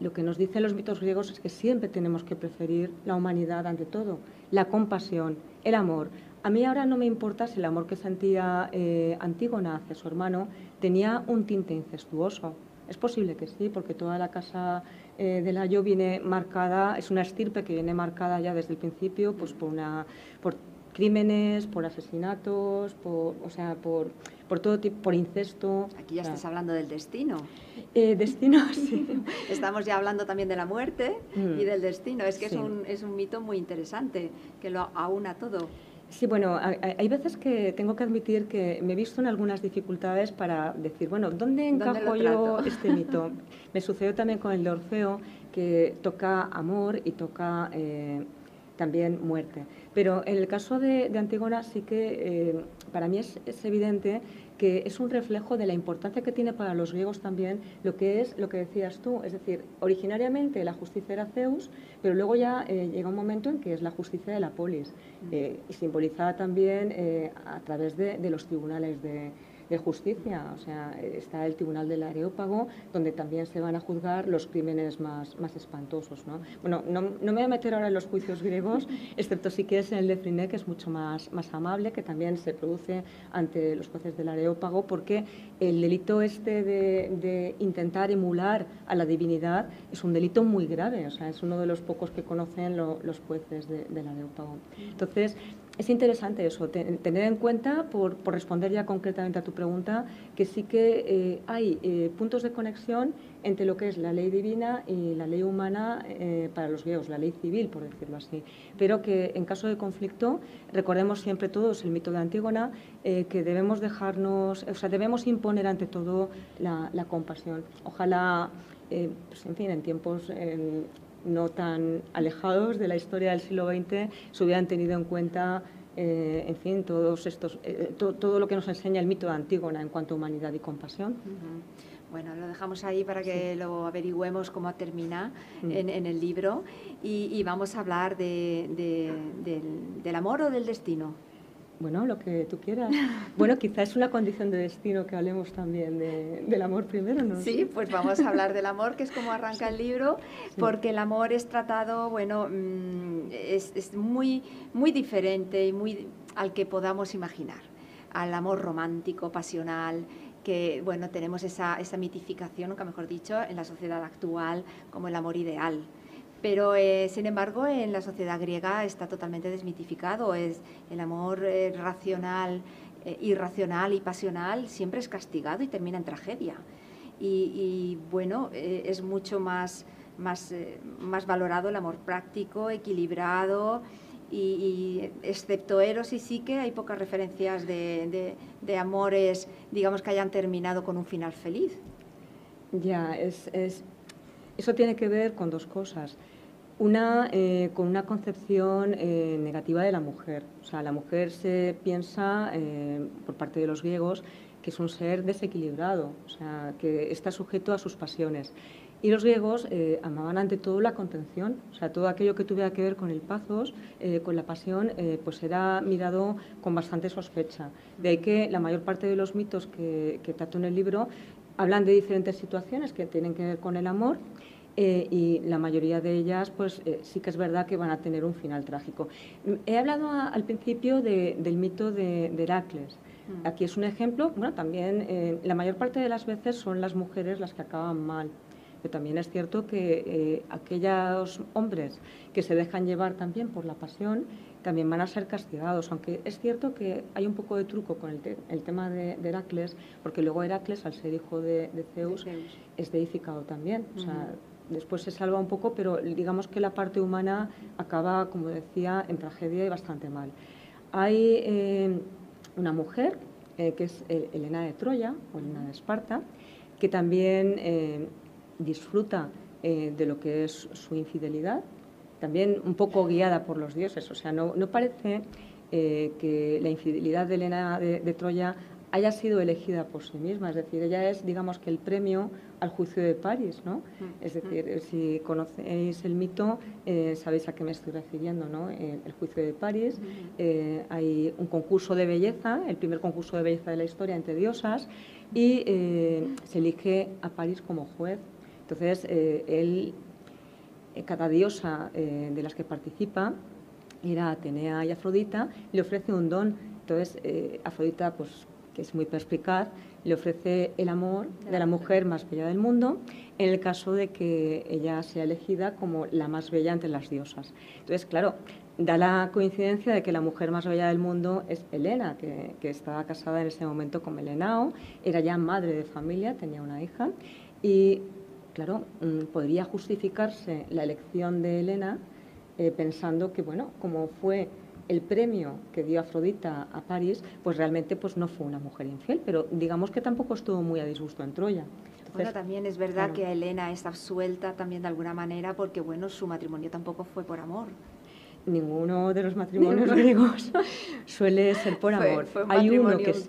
lo que nos dicen los mitos griegos es que siempre tenemos que preferir la humanidad ante todo, la compasión, el amor. A mí ahora no me importa si el amor que sentía eh, Antígona hacia su hermano tenía un tinte incestuoso. Es posible que sí, porque toda la casa eh, de la Yo viene marcada, es una estirpe que viene marcada ya desde el principio pues, por, una, por crímenes, por asesinatos, por, o sea, por, por todo tipo, por incesto. Aquí ya estás hablando del destino. Eh, destino, sí. Estamos ya hablando también de la muerte y mm. del destino. Es que es, un, es un mito muy interesante que lo aúna todo. Sí, bueno, hay veces que tengo que admitir que me he visto en algunas dificultades para decir, bueno, ¿dónde encajo yo este mito? me sucedió también con el de Orfeo, que toca amor y toca eh, también muerte. Pero en el caso de, Antígona sí que eh, para mí es, evidente que es un reflejo de la importancia que tiene para los griegos también lo que es lo que decías tú. Es decir, originariamente la justicia era Zeus, pero luego ya eh, llega un momento en que es la justicia de la polis, mm. eh, y simbolizada también a través de los tribunales de, de justicia. O sea, está el Tribunal del Areópago, donde también se van a juzgar los crímenes más, más espantosos. ¿no? Bueno, no, no, me voy a meter ahora en los juicios griegos, excepto si quieres en el de que es mucho más, más amable, que también se produce ante los jueces del Areópago, porque el delito este de, de intentar emular a la divinidad es un delito muy grave. O sea, es uno de los pocos que conocen los jueces del Areópago. Entonces, es interesante eso, tener en cuenta, por, responder ya concretamente a tu pregunta, que sí que eh, hay eh, puntos de conexión entre lo que es la ley divina y la ley humana eh, para los griegos, la ley civil, por decirlo así. Pero que en caso de conflicto, recordemos siempre todos el mito de Antígona, que debemos dejarnos, o sea, debemos imponer ante todo la, compasión. Ojalá, pues, en fin, en tiempos no tan alejados de la historia del siglo XX se hubieran tenido en cuenta eh, en fin, todos estos, eh, todo lo que nos enseña el mito de Antígona en cuanto a humanidad y compasión. Bueno, lo dejamos ahí para que lo averigüemos cómo termina mm. en, el libro y, vamos a hablar del, del amor o del destino. Bueno, lo que tú quieras. Bueno, quizás es una condición de destino que hablemos también del amor primero, ¿no? Sí, pues vamos a hablar del amor, que es como arranca el libro, porque el amor es tratado, bueno, mm, es, muy, muy diferente y muy al que podamos imaginar, al amor romántico, pasional, que, bueno, tenemos esa, esa mitificación, nunca mejor dicho, en la sociedad actual como el amor ideal. Pero, eh, sin embargo, en la sociedad griega está totalmente desmitificado. Es el amor eh, racional, eh, irracional y pasional siempre es castigado y termina en tragedia. Y, bueno, es mucho más, más, valorado el amor práctico, equilibrado, y, excepto Eros y Psique hay pocas referencias de, de, amores, digamos, que hayan terminado con un final feliz. Ya, es, es, eso tiene que ver con dos cosas. Una, eh, con una concepción eh, negativa de la mujer. O sea, la mujer se piensa, eh, por parte de los griegos, que es un ser desequilibrado, o sea, que está sujeto a sus pasiones. Y los griegos amaban ante todo la contención, o sea, todo aquello que tuviera que ver con el pazos, con la pasión, pues era mirado con bastante sospecha. De ahí que la mayor parte de los mitos que, que trato en el libro hablan de diferentes situaciones que tienen que ver con el amor eh, y la mayoría de ellas, pues eh, sí que es verdad que van a tener un final trágico. He hablado al principio del mito de, Heracles. Mm. Aquí es un ejemplo, bueno, también eh, la mayor parte de las veces son las mujeres las que acaban mal. Pero también es cierto que aquellos hombres que se dejan llevar también por la pasión también van a ser castigados, aunque es cierto que hay un poco de truco con el, tema de, Heracles, porque luego Heracles, al ser hijo de, Zeus, es deificado también. O sea, después se salva un poco, pero digamos que la parte humana acaba, como decía, en tragedia y bastante mal. Hay eh, una mujer, eh, que es Elena de Troya, o Elena de Esparta, que también eh, disfruta de lo que es su infidelidad, también un poco guiada por los dioses. O sea, no, parece que la infidelidad de Elena de, Troya haya sido elegida por sí misma. Es decir, ella es, digamos, que el premio al juicio de París, ¿no? Mm, es decir, mm. si conocéis el mito, eh, sabéis a qué me estoy refiriendo, ¿no? Eh, el juicio de París, eh, hay un concurso de belleza, el primer concurso de belleza de la historia entre diosas, y se elige a París como juez. Entonces, él, cada diosa de las que participa, era Atenea y Afrodita, le ofrece un don. Entonces, Afrodita, pues que es muy perspicaz, le ofrece el amor de la mujer más bella del mundo en el caso de que ella sea elegida como la más bella entre las diosas. Entonces, claro, da la coincidencia de que la mujer más bella del mundo es Helena, que, estaba casada en ese momento con Melenao, era ya madre de familia, tenía una hija, y claro, mm, podría justificarse la elección de Helena eh, pensando que, bueno, como fue el premio que dio Afrodita a París, pues realmente pues no fue una mujer infiel, pero digamos que tampoco estuvo muy a disgusto en Troya. bueno, también es verdad que Elena está absuelta también de alguna manera porque, bueno, su matrimonio tampoco fue por amor. Ninguno de los matrimonios griegos suele ser por amor. hay uno que sí.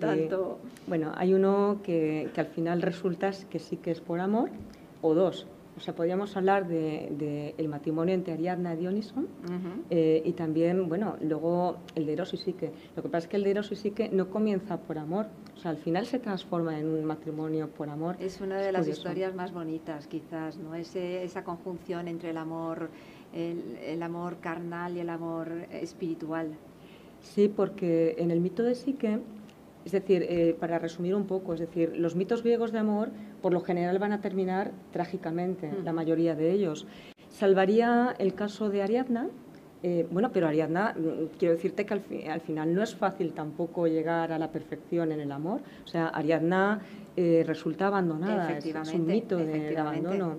Bueno, hay uno que, que al final resulta que sí que es por amor, o dos, o sea, podríamos hablar del de, el matrimonio entre Ariadna y Dioniso eh, y también, bueno, luego el de Eros y Psique. Lo que pasa es que el de Eros y Psique no comienza por amor, o sea, al final se transforma en un matrimonio por amor. Es una de las historias más bonitas, quizás, ¿no? Ese, esa conjunción entre el amor, el, el amor carnal y el amor espiritual. Sí, porque en el mito de Psique es decir, eh, para resumir un poco, es decir, los mitos griegos de amor por lo general van a terminar trágicamente, la mayoría de ellos. Salvaría el caso de Ariadna, eh, bueno, pero Ariadna, mm, quiero decirte que al, final no es fácil tampoco llegar a la perfección en el amor. O sea, Ariadna eh, resulta abandonada, es, un mito de, abandono.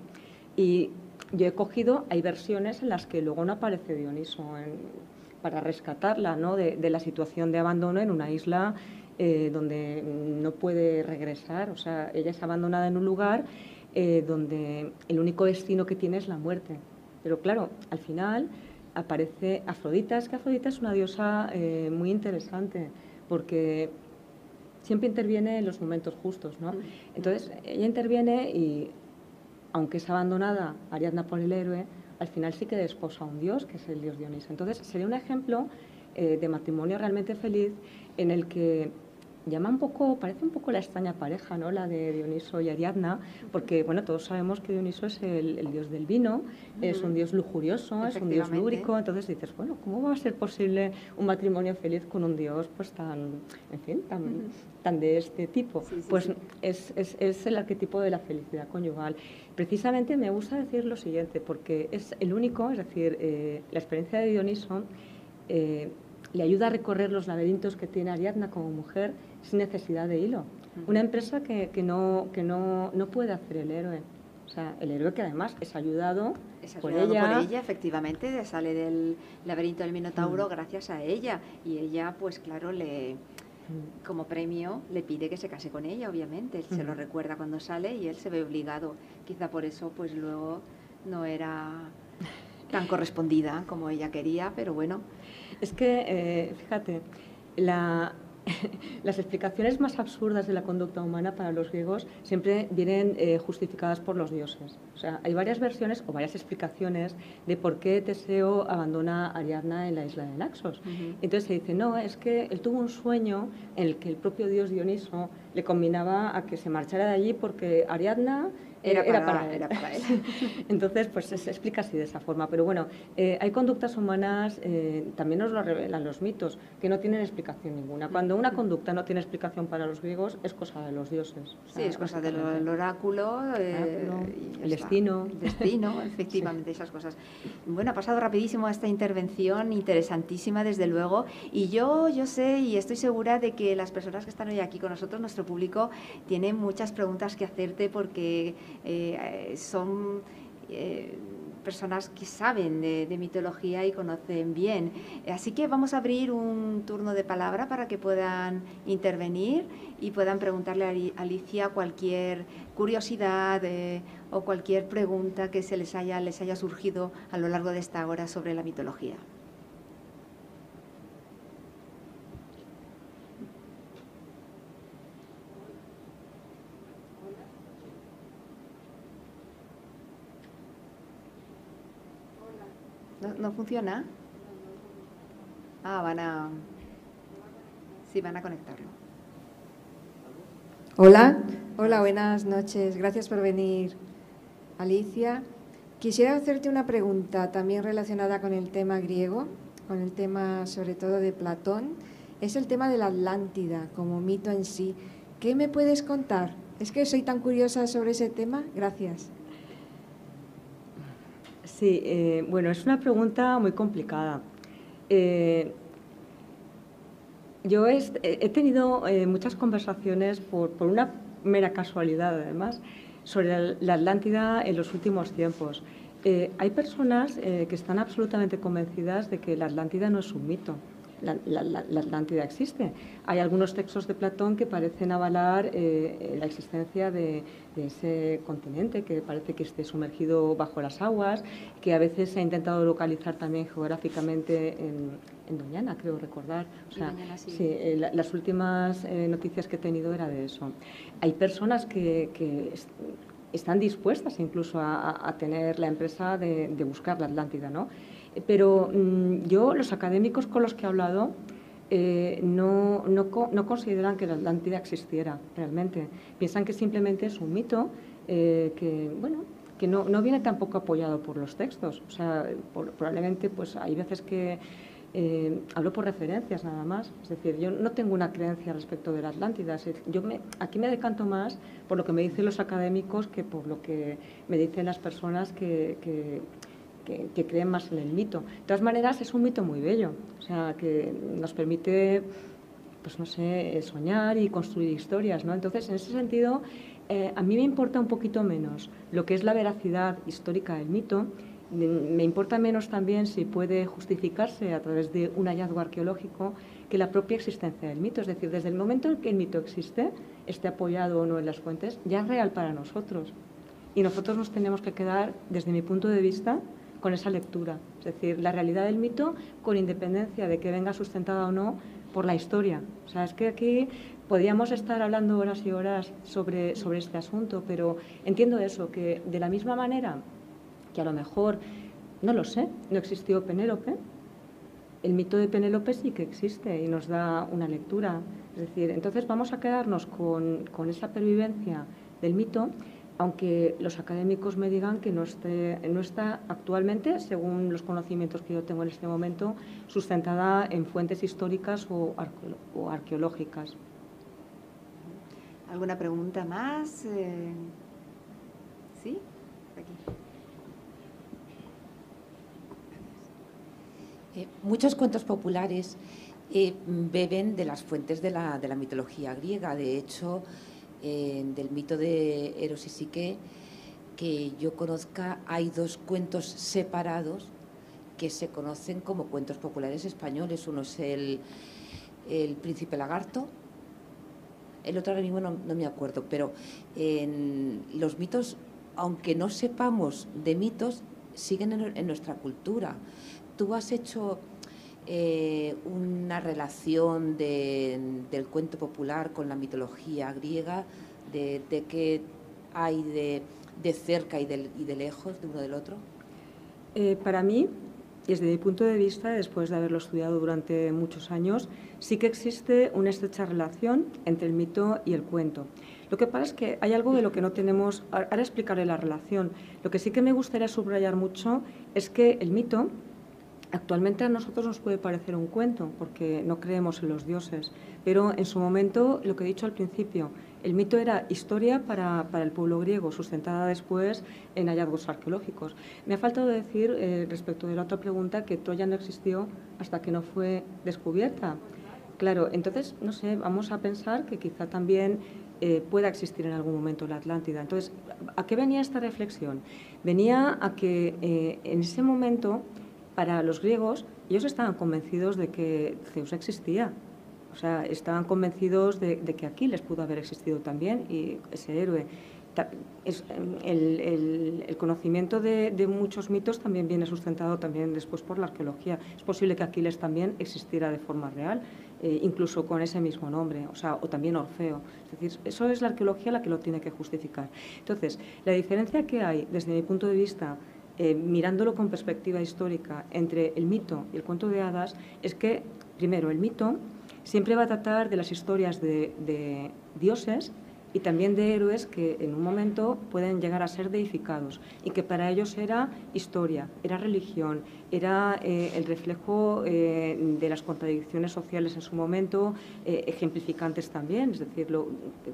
Y yo he cogido, hay versiones en las que luego no aparece Dioniso para rescatarla ¿no? de, de, la situación de abandono en una isla eh, donde no puede regresar, o sea, ella es abandonada en un lugar eh, donde el único destino que tiene es la muerte. Pero claro, al final aparece Afrodita, es que Afrodita es una diosa eh, muy interesante, porque siempre interviene en los momentos justos, ¿no? Entonces, ella interviene y, aunque es abandonada, Ariadna por el héroe, al final sí que desposa a un dios, que es el dios Dioniso. Entonces, sería un ejemplo de matrimonio realmente feliz en el que llama un poco, parece un poco la extraña pareja, ¿no? La de Dioniso y Ariadna, porque bueno, todos sabemos que Dioniso es el, dios del vino, es un dios lujurioso, es un dios lúbrico, entonces dices, bueno, ¿cómo va a ser posible un matrimonio feliz con un dios pues tan, en fin, tan, tan de este tipo? pues Es, es, es, el arquetipo de la felicidad conyugal. Precisamente me gusta decir lo siguiente, porque es el único, es decir, eh, la experiencia de Dioniso eh, le ayuda a recorrer los laberintos que tiene Ariadna como mujer sin necesidad de hilo. Una empresa que, que, no, que no, no puede hacer el héroe. O sea, el héroe que además es ayudado, es ayudado por, ella. por ella. efectivamente, sale del laberinto del Minotauro gracias a ella. Y ella, pues claro, le como premio le pide que se case con ella, obviamente. Él se lo recuerda cuando sale y él se ve obligado. Quizá por eso, pues luego no era tan correspondida como ella quería, pero bueno. Es que, eh, fíjate, la, las explicaciones más absurdas de la conducta humana para los griegos siempre vienen eh, justificadas por los dioses. O sea, hay varias versiones o varias explicaciones de por qué Teseo abandona a Ariadna en la isla de Naxos. Entonces se dice, no, es que él tuvo un sueño en el que el propio dios Dioniso le combinaba a que se marchara de allí porque Ariadna era, para, él. Entonces, pues se, explica así de esa forma. Pero bueno, eh, hay conductas humanas, eh, también nos lo revelan los mitos, que no tienen explicación ninguna. Cuando una conducta no tiene explicación para los griegos, es cosa de los dioses. sí, es cosa del oráculo, eh, el destino. El destino, efectivamente, esas cosas. Bueno, ha pasado rapidísimo esta intervención, interesantísima desde luego. Y yo, yo sé y estoy segura de que las personas que están hoy aquí con nosotros, nuestro público, tienen muchas preguntas que hacerte porque eh, son eh, personas que saben de, mitología y conocen bien. Así que vamos a abrir un turno de palabra para que puedan intervenir y puedan preguntarle a Alicia cualquier curiosidad eh, o cualquier pregunta que se les haya, les haya surgido a lo largo de esta hora sobre la mitología. ¿No, funciona? Ah, van a... Sí, van a conectarlo. Hola, hola, buenas noches. Gracias por venir, Alicia. Quisiera hacerte una pregunta también relacionada con el tema griego, con el tema sobre todo de Platón. Es el tema de la Atlántida como mito en sí. ¿Qué me puedes contar? Es que soy tan curiosa sobre ese tema. Gracias. Sí, eh, bueno, es una pregunta muy complicada. Eh, yo he, tenido eh, muchas conversaciones por, una mera casualidad, además, sobre la Atlántida en los últimos tiempos. hay personas que están absolutamente convencidas de que la Atlántida no es un mito la, Atlántida existe. Hay algunos textos de Platón que parecen avalar eh, la existencia de, ese continente que parece que esté sumergido bajo las aguas, que a veces se ha intentado localizar también geográficamente en, Doñana, creo recordar. O sea, sí. Eh, las últimas eh, noticias que he tenido era de eso. Hay personas que, están dispuestas incluso a, tener la empresa de, de buscar la Atlántida, ¿no? Pero mm, yo, los académicos con los que he hablado, eh, no, no, consideran que la Atlántida existiera realmente. Piensan que simplemente es un mito eh, que, bueno, que no, no, viene tampoco apoyado por los textos. O sea, probablemente pues, hay veces que eh, hablo por referencias nada más. Es decir, yo no tengo una creencia respecto de la Atlántida. Yo me, aquí me decanto más por lo que me dicen los académicos que por lo que me dicen las personas que que, creen más en el mito. De todas maneras, es un mito muy bello, o sea, que nos permite, pues no sé, soñar y construir historias, ¿no? Entonces, en ese sentido, eh, a mí me importa un poquito menos lo que es la veracidad histórica del mito, me importa menos también si puede justificarse a través de un hallazgo arqueológico que la propia existencia del mito. Es decir, desde el momento en que el mito existe, esté apoyado o no en las fuentes, ya es real para nosotros. Y nosotros nos tenemos que quedar, desde mi punto de vista, con esa lectura. Es decir, la realidad del mito con independencia de que venga sustentada o no por la historia. O sea, es que aquí podríamos estar hablando horas y horas sobre, sobre este asunto, pero entiendo eso, que de la misma manera que a lo mejor, no lo sé, no existió Penélope, el mito de Penélope sí que existe y nos da una lectura. Es decir, entonces vamos a quedarnos con, con esa pervivencia del mito aunque los académicos me digan que no, está actualmente, según los conocimientos que yo tengo en este momento, sustentada en fuentes históricas o, arqueológicas. ¿Alguna pregunta más? Eh, ¿Sí? Eh, muchos cuentos populares eh, beben de las fuentes de la, de la mitología griega. De hecho, del mito de Eros y Psique, que yo conozca, hay dos cuentos separados que se conocen como cuentos populares españoles. Uno es el, el Príncipe Lagarto, el otro ahora mismo no, me acuerdo, pero los mitos, aunque no sepamos de mitos, siguen en nuestra cultura. Tú has hecho eh, una relación del cuento popular con la mitología griega, de, de qué hay de, cerca y de, y de, lejos de uno del otro? Eh, para mí, desde mi punto de vista, después de haberlo estudiado durante muchos años, sí que existe una estrecha relación entre el mito y el cuento. Lo que pasa es que hay algo de lo que no tenemos, ahora explicaré la relación, lo que sí que me gustaría subrayar mucho es que el mito Actualmente a nosotros nos puede parecer un cuento porque no creemos en los dioses, pero en su momento, lo que he dicho al principio, el mito era historia para, el pueblo griego, sustentada después en hallazgos arqueológicos. Me ha faltado decir, eh, respecto de la otra pregunta, que Troya no existió hasta que no fue descubierta. Claro, entonces, no sé, vamos a pensar que quizá también eh, pueda existir en algún momento la Atlántida. Entonces, ¿a qué venía esta reflexión? Venía a que eh, en ese momento para los griegos, ellos estaban convencidos de que Zeus existía. O sea, estaban convencidos de, que Aquiles pudo haber existido también y ese héroe. Es, el, conocimiento de, muchos mitos también viene sustentado también después por la arqueología. Es posible que Aquiles también existiera de forma real, eh, incluso con ese mismo nombre, o, sea, o también Orfeo. Es decir, eso es la arqueología la que lo tiene que justificar. Entonces, la diferencia que hay, desde mi punto de vista, eh, mirándolo con perspectiva histórica entre el mito y el cuento de hadas, es que, primero, el mito siempre va a tratar de las historias de dioses y también de héroes que en un momento pueden llegar a ser deificados y que para ellos era historia, era religión, era eh, el reflejo eh, de las contradicciones sociales en su momento, eh, ejemplificantes también, es decir,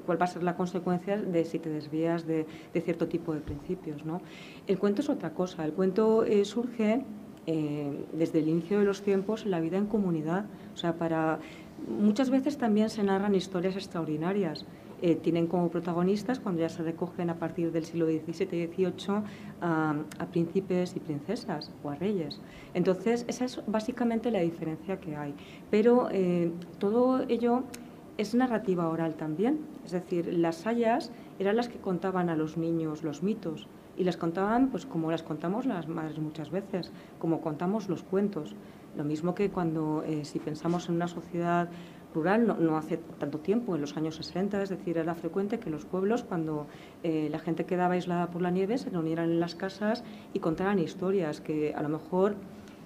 cuál va a ser la consecuencia de si te desvías de, de cierto tipo de principios. ¿no? El cuento es otra cosa, el cuento surge desde el inicio de los tiempos la vida en comunidad, o sea, para... Muchas veces también se narran historias extraordinarias. Eh, tienen como protagonistas, cuando ya se recogen a partir del siglo XVII y XVIII, a, príncipes y princesas o a reyes. Entonces, esa es básicamente la diferencia que hay. Pero eh, todo ello es narrativa oral también. Es decir, las sayas eran las que contaban a los niños los mitos y las contaban pues como las contamos las madres muchas veces, como contamos los cuentos. Lo mismo que cuando, eh, si pensamos en una sociedad rural no, hace tanto tiempo, en los años 60, es decir, era frecuente que los pueblos, cuando eh, la gente quedaba aislada por la nieve, se reunieran en las casas y contaran historias que a lo mejor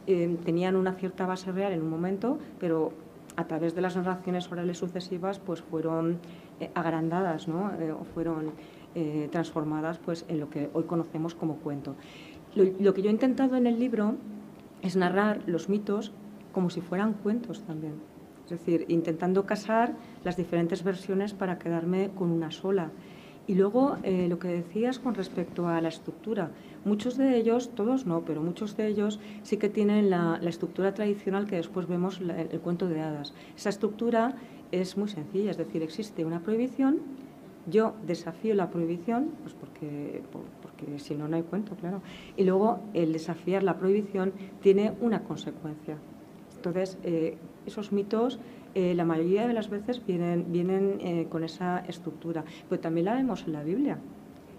eh, tenían una cierta base real en un momento, pero a través de las narraciones orales sucesivas pues fueron eh, agrandadas ¿no? o fueron transformadas pues, en lo que hoy conocemos como cuento. lo que yo he intentado en el libro es narrar los mitos como si fueran cuentos también. Es decir, intentando casar las diferentes versiones para quedarme con una sola. Y luego eh, lo que decías con respecto a la estructura. Muchos de ellos, todos no, pero muchos de ellos sí que tienen la, estructura tradicional que después vemos en el, cuento de hadas. Esa estructura es muy sencilla, es decir, existe una prohibición, yo desafío la prohibición, pues porque, porque si no, no hay cuento, claro. Y luego el desafiar la prohibición tiene una consecuencia. Entonces, eh, esos mitos eh, la mayoría de las veces vienen, vienen eh, con esa estructura, pero también la vemos en la Biblia.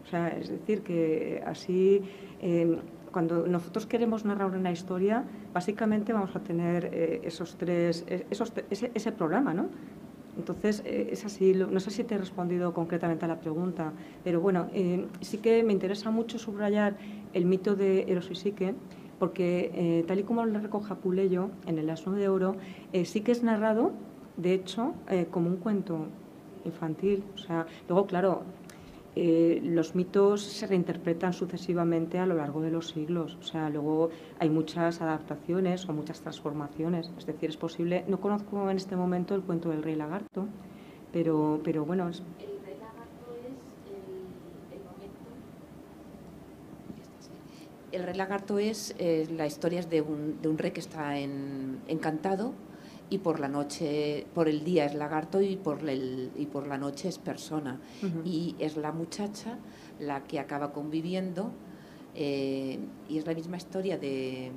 O sea, es decir, que así, cuando nosotros queremos narrar una historia, básicamente vamos a tener esos tres, esos, ese, programa, ¿no? Entonces, es así, no sé si te he respondido concretamente a la pregunta, pero bueno, sí que me interesa mucho subrayar el mito de Eros y Psique, porque eh, tal y como lo recoge Apuleyo en el Asno de Oro, eh, sí que es narrado, de hecho, eh, como un cuento infantil. O sea, luego, claro, los mitos se reinterpretan sucesivamente a lo largo de los siglos. O sea, luego hay muchas adaptaciones o muchas transformaciones. Es decir, es posible. No conozco en este momento el cuento del Rey Lagarto, pero, pero bueno. El rey lagarto es eh, la historia de un, de un, rey que está encantado y por la noche, por el día es lagarto y por, el, y por la noche es persona. Y es la muchacha la que acaba conviviendo eh, y es la misma historia de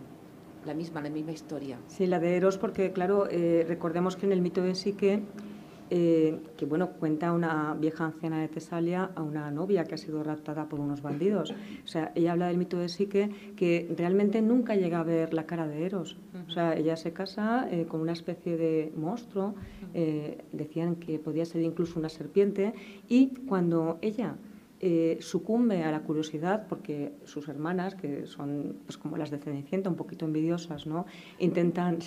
la misma, la misma historia. Sí, la de Eros, porque claro, eh, recordemos que en el mito de Sique eh, que bueno, cuenta una vieja anciana de Tesalia a una novia que ha sido raptada por unos bandidos. O sea, ella habla del mito de Psique que realmente nunca llega a ver la cara de Eros. O sea, ella se casa eh, con una especie de monstruo, eh, decían que podía ser incluso una serpiente, y cuando ella sucumbe a la curiosidad porque sus hermanas, que son pues, como las de Cenicienta, un poquito envidiosas, ¿no? intentan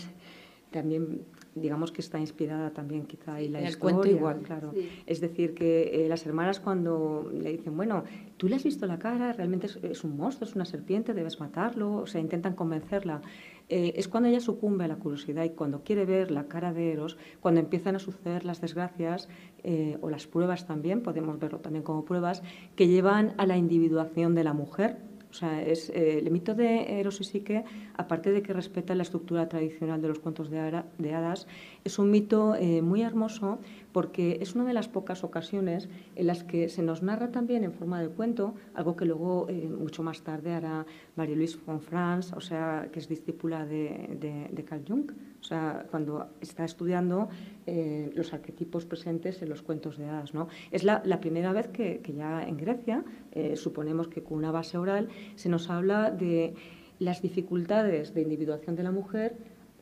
también digamos que está inspirada también quizá y la historia. El cuento igual. Claro. Es decir, que eh, las hermanas cuando le dicen, bueno, tú le has visto la cara, realmente es, un monstruo, es una serpiente, debes matarlo, o sea, intentan convencerla. Eh, es cuando ella sucumbe a la curiosidad y cuando quiere ver la cara de Eros, cuando empiezan a suceder las desgracias eh, o las pruebas también, podemos verlo también como pruebas, que llevan a la individuación de la mujer o sea, es, eh, el mito de Eros y Psique, aparte de que respeta la estructura tradicional de los cuentos de, hadas, es un mito eh, muy hermoso porque es una de las pocas ocasiones en las que se nos narra también en forma de cuento, algo que luego eh, mucho más tarde hará Marie-Louise von Franz, o sea, que es discípula de, de, Carl Jung, o sea, cuando está estudiando los arquetipos presentes en los cuentos de hadas. ¿no? Es la, primera vez que, ya en Grecia, suponemos que con una base oral, se nos habla de las dificultades de individuación de la mujer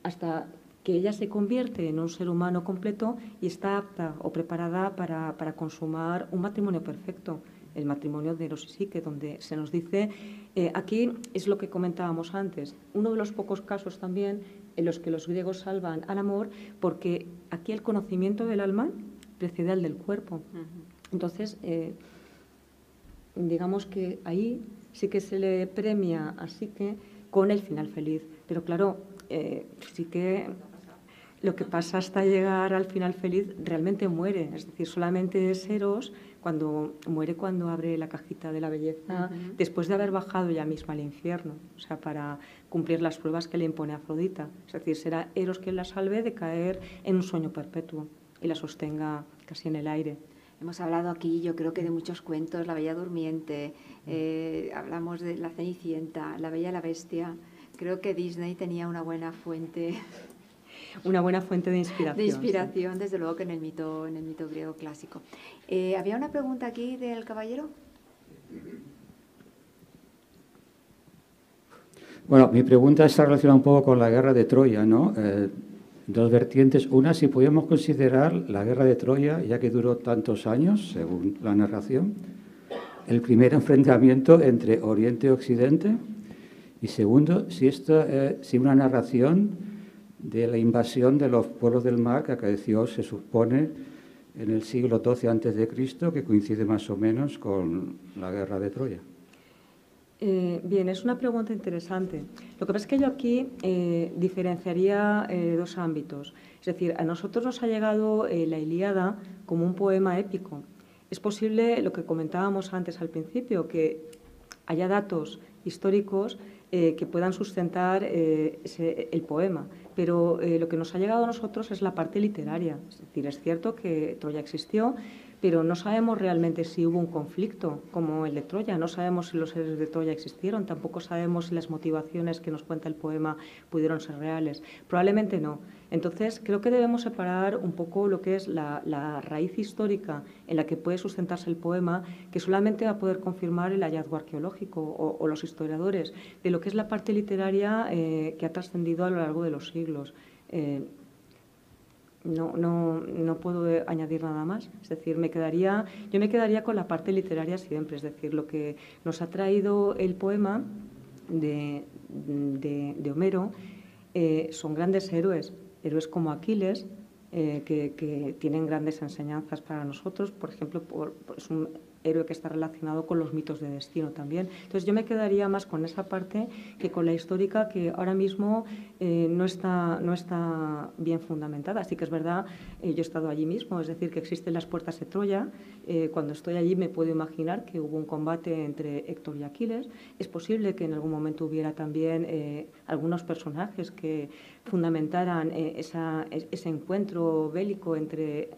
hasta que ella se convierte en un ser humano completo y está apta o preparada para, consumar un matrimonio perfecto. el matrimonio de y Psique, donde se nos dice, eh, aquí es lo que comentábamos antes, uno de los pocos casos también en los que los griegos salvan al amor, porque aquí el conocimiento del alma precede al del cuerpo. Entonces, eh, digamos que ahí sí que se le premia a Psique con el final feliz. Pero claro, eh, sí que lo que pasa hasta llegar al final feliz realmente muere. Es decir, solamente es Eros cuando muere cuando abre la cajita de la belleza, después de haber bajado ya misma al infierno, o sea, para cumplir las pruebas que le impone Afrodita. Es decir, será Eros quien la salve de caer en un sueño perpetuo y la sostenga casi en el aire. Hemos hablado aquí, yo creo que de muchos cuentos, La Bella Durmiente, eh, hablamos de La Cenicienta, La Bella y la Bestia. Creo que Disney tenía una buena fuente. Una buena fuente de inspiración. De inspiración, desde luego que en el mito, en el mito griego clásico. Eh, ¿Había una pregunta aquí del caballero? Bueno, mi pregunta está relacionada un poco con la guerra de Troya, ¿no? Eh, dos vertientes. Una, si podíamos considerar la guerra de Troya, ya que duró tantos años, según la narración, el primer enfrentamiento entre Oriente y Occidente. Y segundo, si, esto, eh, si una narración de la invasión de los pueblos del mar que acaeció, se supone, en el siglo XII a.C., que coincide más o menos con la guerra de Troya. Eh, bien, es una pregunta interesante. Lo que pasa es que yo aquí eh, diferenciaría eh, dos ámbitos. Es decir, a nosotros nos ha llegado la Ilíada como un poema épico. Es posible, lo que comentábamos antes al principio, que haya datos históricos que puedan sustentar el poema. Pero lo que nos ha llegado a nosotros es la parte literaria. Es decir, es cierto que Troya existió, pero no sabemos realmente si hubo un conflicto como el de Troya, no sabemos si los héroes de Troya existieron, tampoco sabemos si las motivaciones que nos cuenta el poema pudieron ser reales. Probablemente no. Entonces, creo que debemos separar un poco lo que es la, raíz histórica en la que puede sustentarse el poema, que solamente va a poder confirmar el hallazgo arqueológico o, los historiadores, de lo que es la parte literaria eh, que ha trascendido a lo largo de los siglos. Eh, no, no, no, puedo añadir nada más. Es decir, me quedaría, yo me quedaría con la parte literaria siempre, es decir, lo que nos ha traído el poema de, de, Homero eh, son grandes héroes, héroes como Aquiles, eh, que, que, tienen grandes enseñanzas para nosotros. Por ejemplo, por, héroe que está relacionado con los mitos de destino también. Entonces yo me quedaría más con esa parte que con la histórica que ahora mismo eh, no, está, no está bien fundamentada. Así que es verdad, eh, yo he estado allí mismo, es decir, que existen las puertas de Troya. Eh, cuando estoy allí me puedo imaginar que hubo un combate entre Héctor y Aquiles. Es posible que en algún momento hubiera también algunos personajes que fundamentaran esa, ese encuentro bélico entre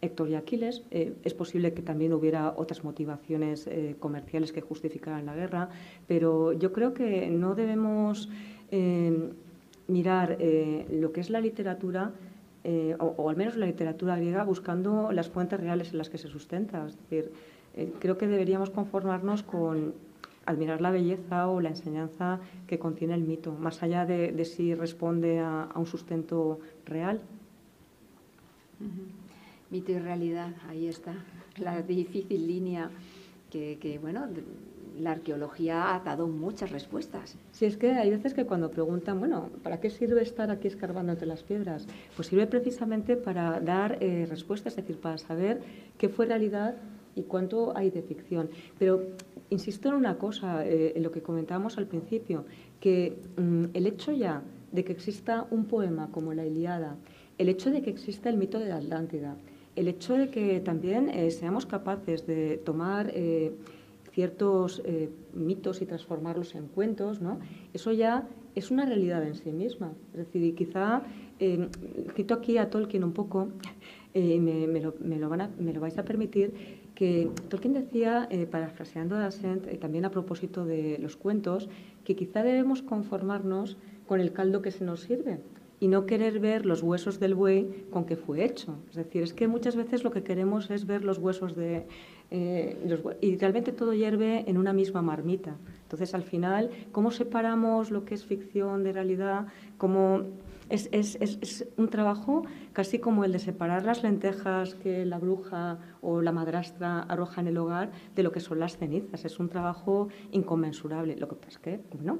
Héctor y Aquiles. Eh, es posible que también hubiera otras motivaciones eh, comerciales que justificaran la guerra, pero yo creo que no debemos eh, mirar lo que es la literatura, o, al menos la literatura griega, buscando las fuentes reales en las que se sustenta. Es decir, creo que deberíamos conformarnos con admirar la belleza o la enseñanza que contiene el mito, más allá de, si responde a, un sustento real mito y realidad, ahí está, la difícil línea que, bueno, la arqueología ha dado muchas respuestas. Sí, es que hay veces que cuando preguntan, bueno, ¿para qué sirve estar aquí escarbando entre las piedras? Pues sirve precisamente para dar eh, respuestas, es decir, para saber qué fue realidad y cuánto hay de ficción. Pero insisto en una cosa, eh, en lo que comentábamos al principio, que mm, el hecho ya de que exista un poema como la Iliada, el hecho de que exista el mito de la Atlántida, el hecho de que también eh, seamos capaces de tomar eh, ciertos eh, mitos y transformarlos en cuentos, ¿no? eso ya es una realidad en sí misma. Es decir, quizá, cito aquí a Tolkien un poco, me, lo, me, lo vais a permitir, que Tolkien decía, parafraseando a Ascent, también a propósito de los cuentos, que quizá debemos conformarnos con el caldo que se nos sirve. Y no querer ver los huesos del buey con que fue hecho. Es decir, es que muchas veces lo que queremos es ver los huesos de... Eh, y realmente todo hierve en una misma marmita. Entonces, al final, ¿cómo separamos lo que es ficción de realidad? ¿Cómo es, es, es, un trabajo casi como el de separar las lentejas que la bruja o la madrastra arroja en el hogar de lo que son las cenizas. Es un trabajo inconmensurable. Lo que pasa es que, bueno,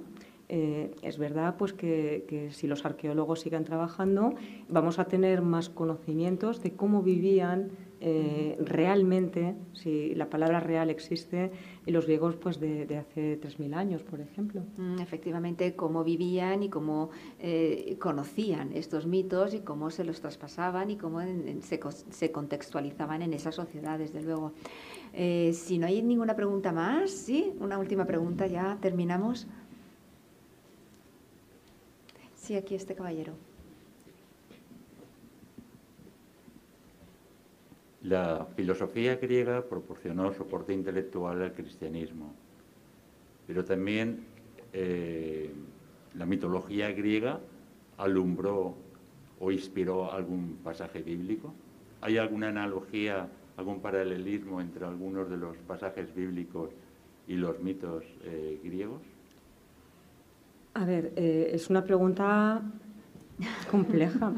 eh, es verdad pues que, si los arqueólogos sigan trabajando vamos a tener más conocimientos de cómo vivían eh, realmente, si la palabra real existe, los griegos pues de, hace 3.000 años, por ejemplo. Mm, efectivamente, cómo vivían y cómo eh, conocían estos mitos y cómo se los traspasaban y cómo se, se, contextualizaban en esas sociedades, desde luego. si no hay ninguna pregunta más, sí, una última pregunta, ya terminamos. Sí, aquí este caballero. La filosofía griega proporcionó soporte intelectual al cristianismo, pero también eh, la mitología griega alumbró o inspiró algún pasaje bíblico. ¿Hay alguna analogía, algún paralelismo entre algunos de los pasajes bíblicos y los mitos eh, griegos? A ver, eh, es una pregunta compleja.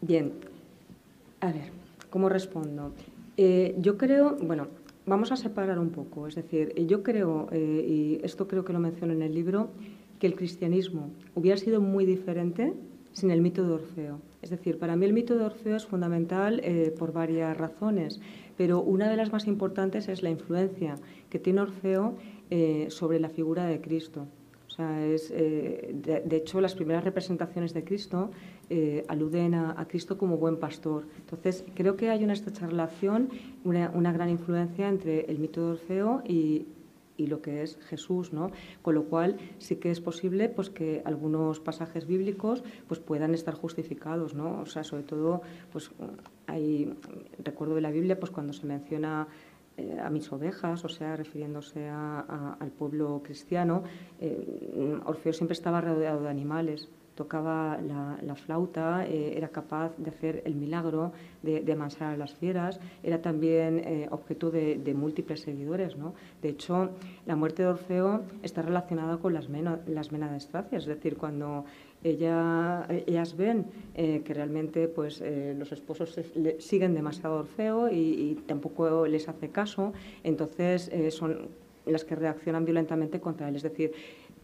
Bien, a ver, ¿cómo respondo? Eh, yo creo, bueno, vamos a separar un poco. Es decir, yo creo, eh, y esto creo que lo menciono en el libro, que el cristianismo hubiera sido muy diferente sin el mito de Orfeo. Es decir, para mí el mito de Orfeo es fundamental por varias razones, pero una de las más importantes es la influencia que tiene Orfeo sobre la figura de Cristo. O sea, es, eh, de, hecho, las primeras representaciones de Cristo eh, aluden a, Cristo como buen pastor. Entonces, creo que hay una estrecha relación, una, gran influencia entre el mito de Orfeo y, lo que es Jesús, ¿no? Con lo cual sí que es posible pues que algunos pasajes bíblicos pues puedan estar justificados, ¿no? O sea, sobre todo pues hay recuerdo de la Biblia pues cuando se menciona eh, a mis ovejas, o sea, refiriéndose al pueblo cristiano, eh, Orfeo siempre estaba rodeado de animales, tocaba la, flauta, eh, era capaz de hacer el milagro de, de amansar a las fieras, era también objeto de, múltiples seguidores. ¿no? De hecho, la muerte de Orfeo está relacionada con las, mena, las es decir, cuando ellas ven eh, que realmente pues, eh, los esposos siguen demasiado Orfeo y, tampoco les hace caso, entonces eh, son las que reaccionan violentamente contra él. Es decir,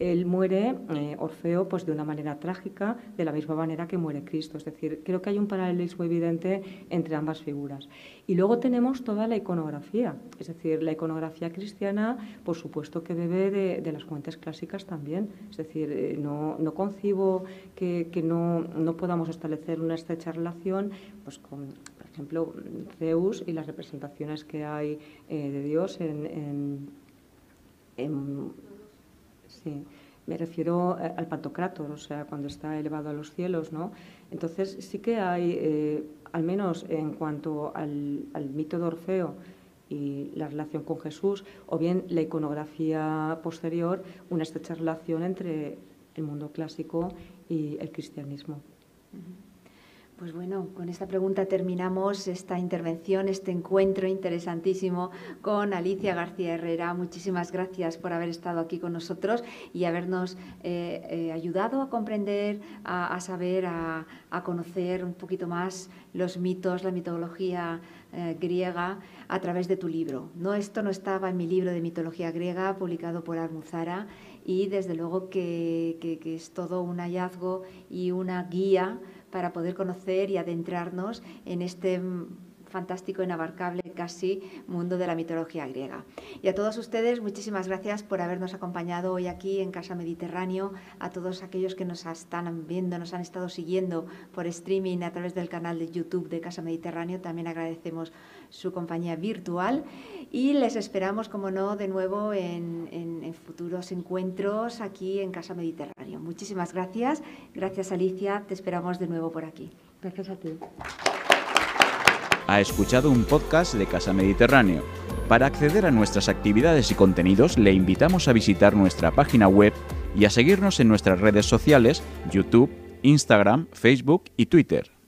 él muere, eh, Orfeo, pues de una manera trágica, de la misma manera que muere Cristo. Es decir, creo que hay un paralelismo evidente entre ambas figuras. Y luego tenemos toda la iconografía, es decir, la iconografía cristiana, por supuesto que bebe de, las fuentes clásicas también. Es decir, eh, no, concibo que, no, podamos establecer una estrecha relación pues, con, por ejemplo, Zeus y las representaciones que hay eh, de Dios en Sí, me refiero eh, al Pantocrátor, o sea, cuando está elevado a los cielos, ¿no? Entonces sí que hay, eh, al menos en cuanto al, mito de Orfeo y la relación con Jesús, o bien la iconografía posterior, una estrecha relación entre el mundo clásico y el cristianismo. Pues bueno, con esta pregunta terminamos esta intervención, este encuentro interesantísimo con Alicia García Herrera. Muchísimas gracias por haber estado aquí con nosotros y habernos eh, eh, ayudado a comprender, a, saber, a, conocer un poquito más los mitos, la mitología eh, griega a través de tu libro. No, esto no estaba en mi libro de mitología griega publicado por Almuzara y desde luego que es todo un hallazgo y una guía para poder conocer y adentrarnos en este fantástico, inabarcable casi mundo de la mitología griega. Y a todos ustedes, muchísimas gracias por habernos acompañado hoy aquí en Casa Mediterráneo, a todos aquellos que nos están viendo, nos han estado siguiendo por streaming a través del canal de YouTube de Casa Mediterráneo, también agradecemos su compañía virtual y les esperamos, como no, de nuevo en, futuros encuentros aquí en Casa Mediterráneo. Muchísimas gracias. Gracias Alicia, te esperamos de nuevo por aquí. Gracias a ti ha escuchado un podcast de Casa Mediterráneo. Para acceder a nuestras actividades y contenidos le invitamos a visitar nuestra página web y a seguirnos en nuestras redes sociales, YouTube, Instagram, Facebook y Twitter.